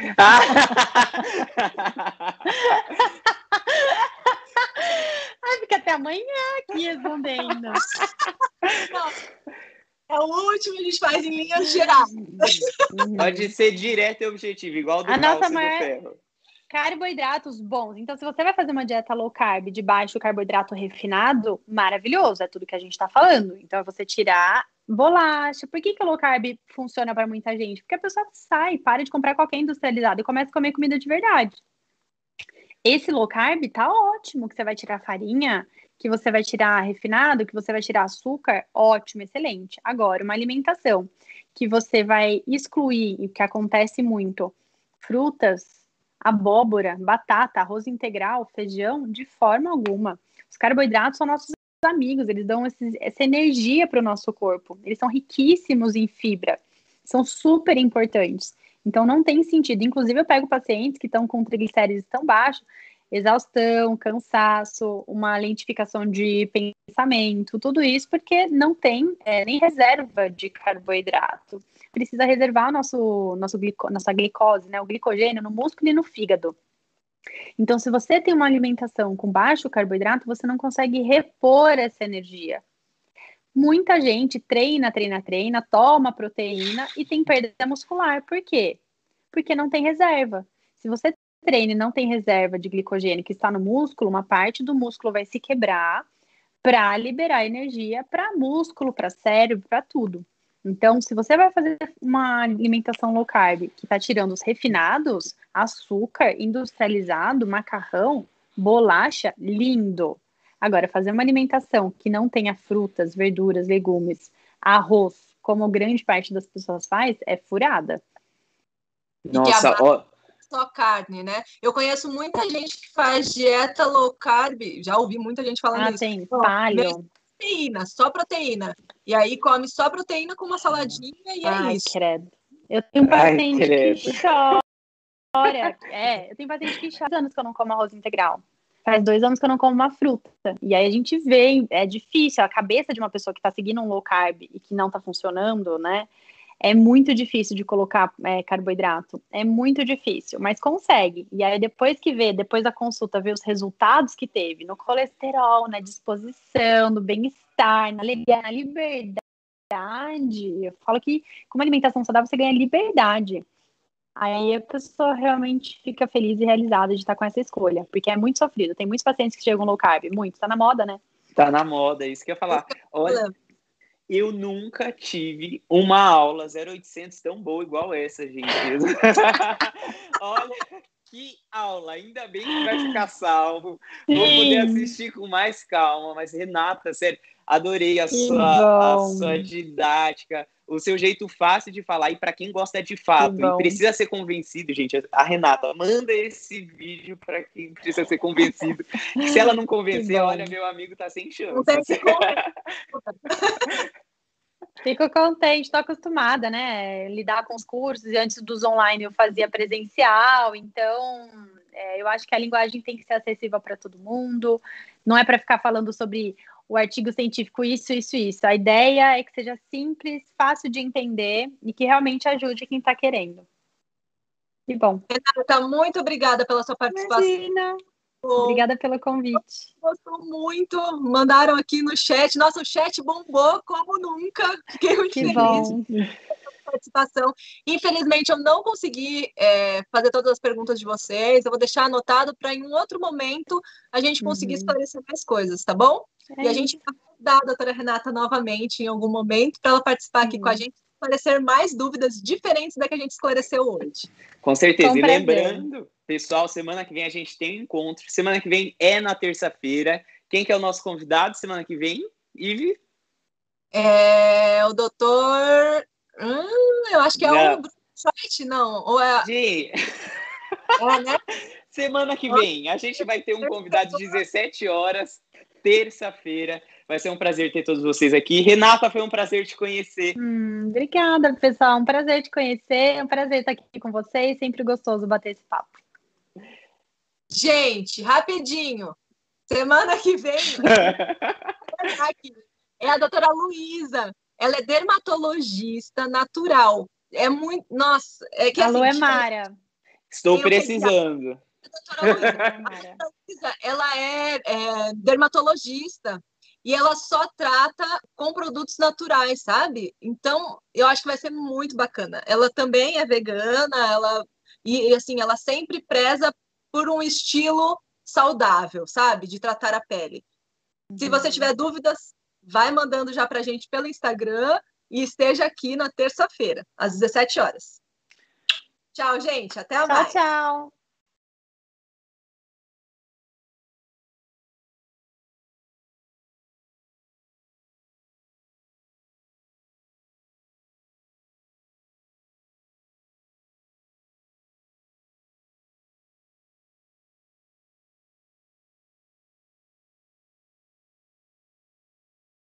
Ai, fica até amanhã aqui respondendo. É o último, a gente faz em linhas gerais. Pode ser direto e objetivo, igual do a nossa maior... ferro. Carboidratos bons. Então, se você vai fazer uma dieta low carb de baixo carboidrato refinado, maravilhoso, é tudo que a gente está falando. Então, é você tirar bolacha. Por que, que o low carb funciona para muita gente? Porque a pessoa sai, para de comprar qualquer industrializado e começa a comer comida de verdade. Esse low carb tá ótimo, que você vai tirar farinha, que você vai tirar refinado, que você vai tirar açúcar, ótimo, excelente. Agora, uma alimentação que você vai excluir, e que acontece muito, frutas, abóbora, batata, arroz integral, feijão, de forma alguma. Os carboidratos são nossos amigos, eles dão esses, essa energia para o nosso corpo. Eles são riquíssimos em fibra, são super importantes. Então não tem sentido. Inclusive, eu pego pacientes que estão com triglicérides tão baixos, exaustão, cansaço, uma lentificação de pensamento, tudo isso porque não tem é, nem reserva de carboidrato. Precisa reservar nosso, nosso glico, nossa glicose, né, o glicogênio no músculo e no fígado. Então, se você tem uma alimentação com baixo carboidrato, você não consegue repor essa energia. Muita gente treina, treina, treina, toma proteína e tem perda muscular. Por quê? Porque não tem reserva. Se você treina e não tem reserva de glicogênio que está no músculo, uma parte do músculo vai se quebrar para liberar energia para músculo, para cérebro, para tudo. Então, se você vai fazer uma alimentação low carb que está tirando os refinados, açúcar industrializado, macarrão, bolacha, lindo. Agora, fazer uma alimentação que não tenha frutas, verduras, legumes, arroz, como grande parte das pessoas faz, é furada. Nossa, ó. Só carne, né? Eu conheço muita gente que faz dieta low carb, já ouvi muita gente falando ah, isso. Tem, palho. Proteína, só proteína. E aí come só proteína com uma saladinha e é Ai, isso. credo. Eu tenho um Ai, paciente credo. que chora. É, eu tenho paciente que chora anos que eu não como arroz integral. Faz dois anos que eu não como uma fruta. E aí a gente vê, é difícil, a cabeça de uma pessoa que está seguindo um low carb e que não está funcionando, né? É muito difícil de colocar é, carboidrato. É muito difícil, mas consegue. E aí, depois que vê, depois da consulta, vê os resultados que teve no colesterol, na disposição, no bem-estar, na alegria, na liberdade. Eu falo que com uma alimentação saudável você ganha liberdade. Aí a pessoa realmente fica feliz e realizada de estar com essa escolha, porque é muito sofrido. Tem muitos pacientes que chegam low carb, muitos, tá na moda, né? Tá na moda, é isso que eu ia falar. Olha, eu nunca tive uma aula 0800 tão boa igual essa, gente. [LAUGHS] Olha que aula, ainda bem que vai ficar salvo. Vou poder assistir com mais calma, mas Renata, sério, adorei a sua, a sua didática, o seu jeito fácil de falar e para quem gosta de fato e precisa ser convencido, gente, a Renata manda esse vídeo para quem precisa ser convencido. Se ela não [LAUGHS] convencer, olha, meu amigo tá sem chance. Não tem [LAUGHS] Fico contente, estou acostumada, né? Lidar com os cursos, e antes dos online eu fazia presencial, então é, eu acho que a linguagem tem que ser acessível para todo mundo, não é para ficar falando sobre o artigo científico isso, isso, isso. A ideia é que seja simples, fácil de entender e que realmente ajude quem está querendo. Que bom. Renata, muito obrigada pela sua participação. Imagina. Obrigada pelo convite. Gostou muito. Mandaram aqui no chat. Nossa, o chat bombou como nunca. Fiquei muito que feliz bom. Participação. Infelizmente, eu não consegui é, fazer todas as perguntas de vocês. Eu vou deixar anotado para, em um outro momento, a gente conseguir Uhum. esclarecer mais coisas, tá bom? É e a gente vai convidar a doutora Renata novamente em algum momento para ela participar aqui Uhum. com a gente e esclarecer mais dúvidas diferentes da que a gente esclareceu hoje. Com certeza. Com e lembrando, pessoal, semana que vem a gente tem um encontro. Semana que vem é na terça-feira. Quem que é o nosso convidado semana que vem? Ive? É, o doutor. Hum, eu acho que é Não. o Bruno Schott, não. Ou é, é, né? [LAUGHS] semana que vem a gente vai ter um convidado de 17 horas, terça-feira. Vai ser um prazer ter todos vocês aqui. Renata, foi um prazer te conhecer. Hum, obrigada, pessoal. Um prazer te conhecer. É um prazer estar aqui com vocês. Sempre gostoso bater esse papo. Gente, rapidinho. Semana que vem [LAUGHS] aqui, é a doutora Luísa. Ela é dermatologista natural. É muito. Nossa, é que Alô, assim, é Mara. Estou precisando. a doutora Luísa, [LAUGHS] É. Luísa, ela é, é dermatologista e ela só trata com produtos naturais, sabe? Então, eu acho que vai ser muito bacana. Ela também é vegana, ela e assim, ela sempre preza por um estilo saudável, sabe? De tratar a pele. Se você tiver dúvidas, vai mandando já pra gente pelo Instagram e esteja aqui na terça-feira, às 17 horas. Tchau, gente. Até Tchau, mais. tchau.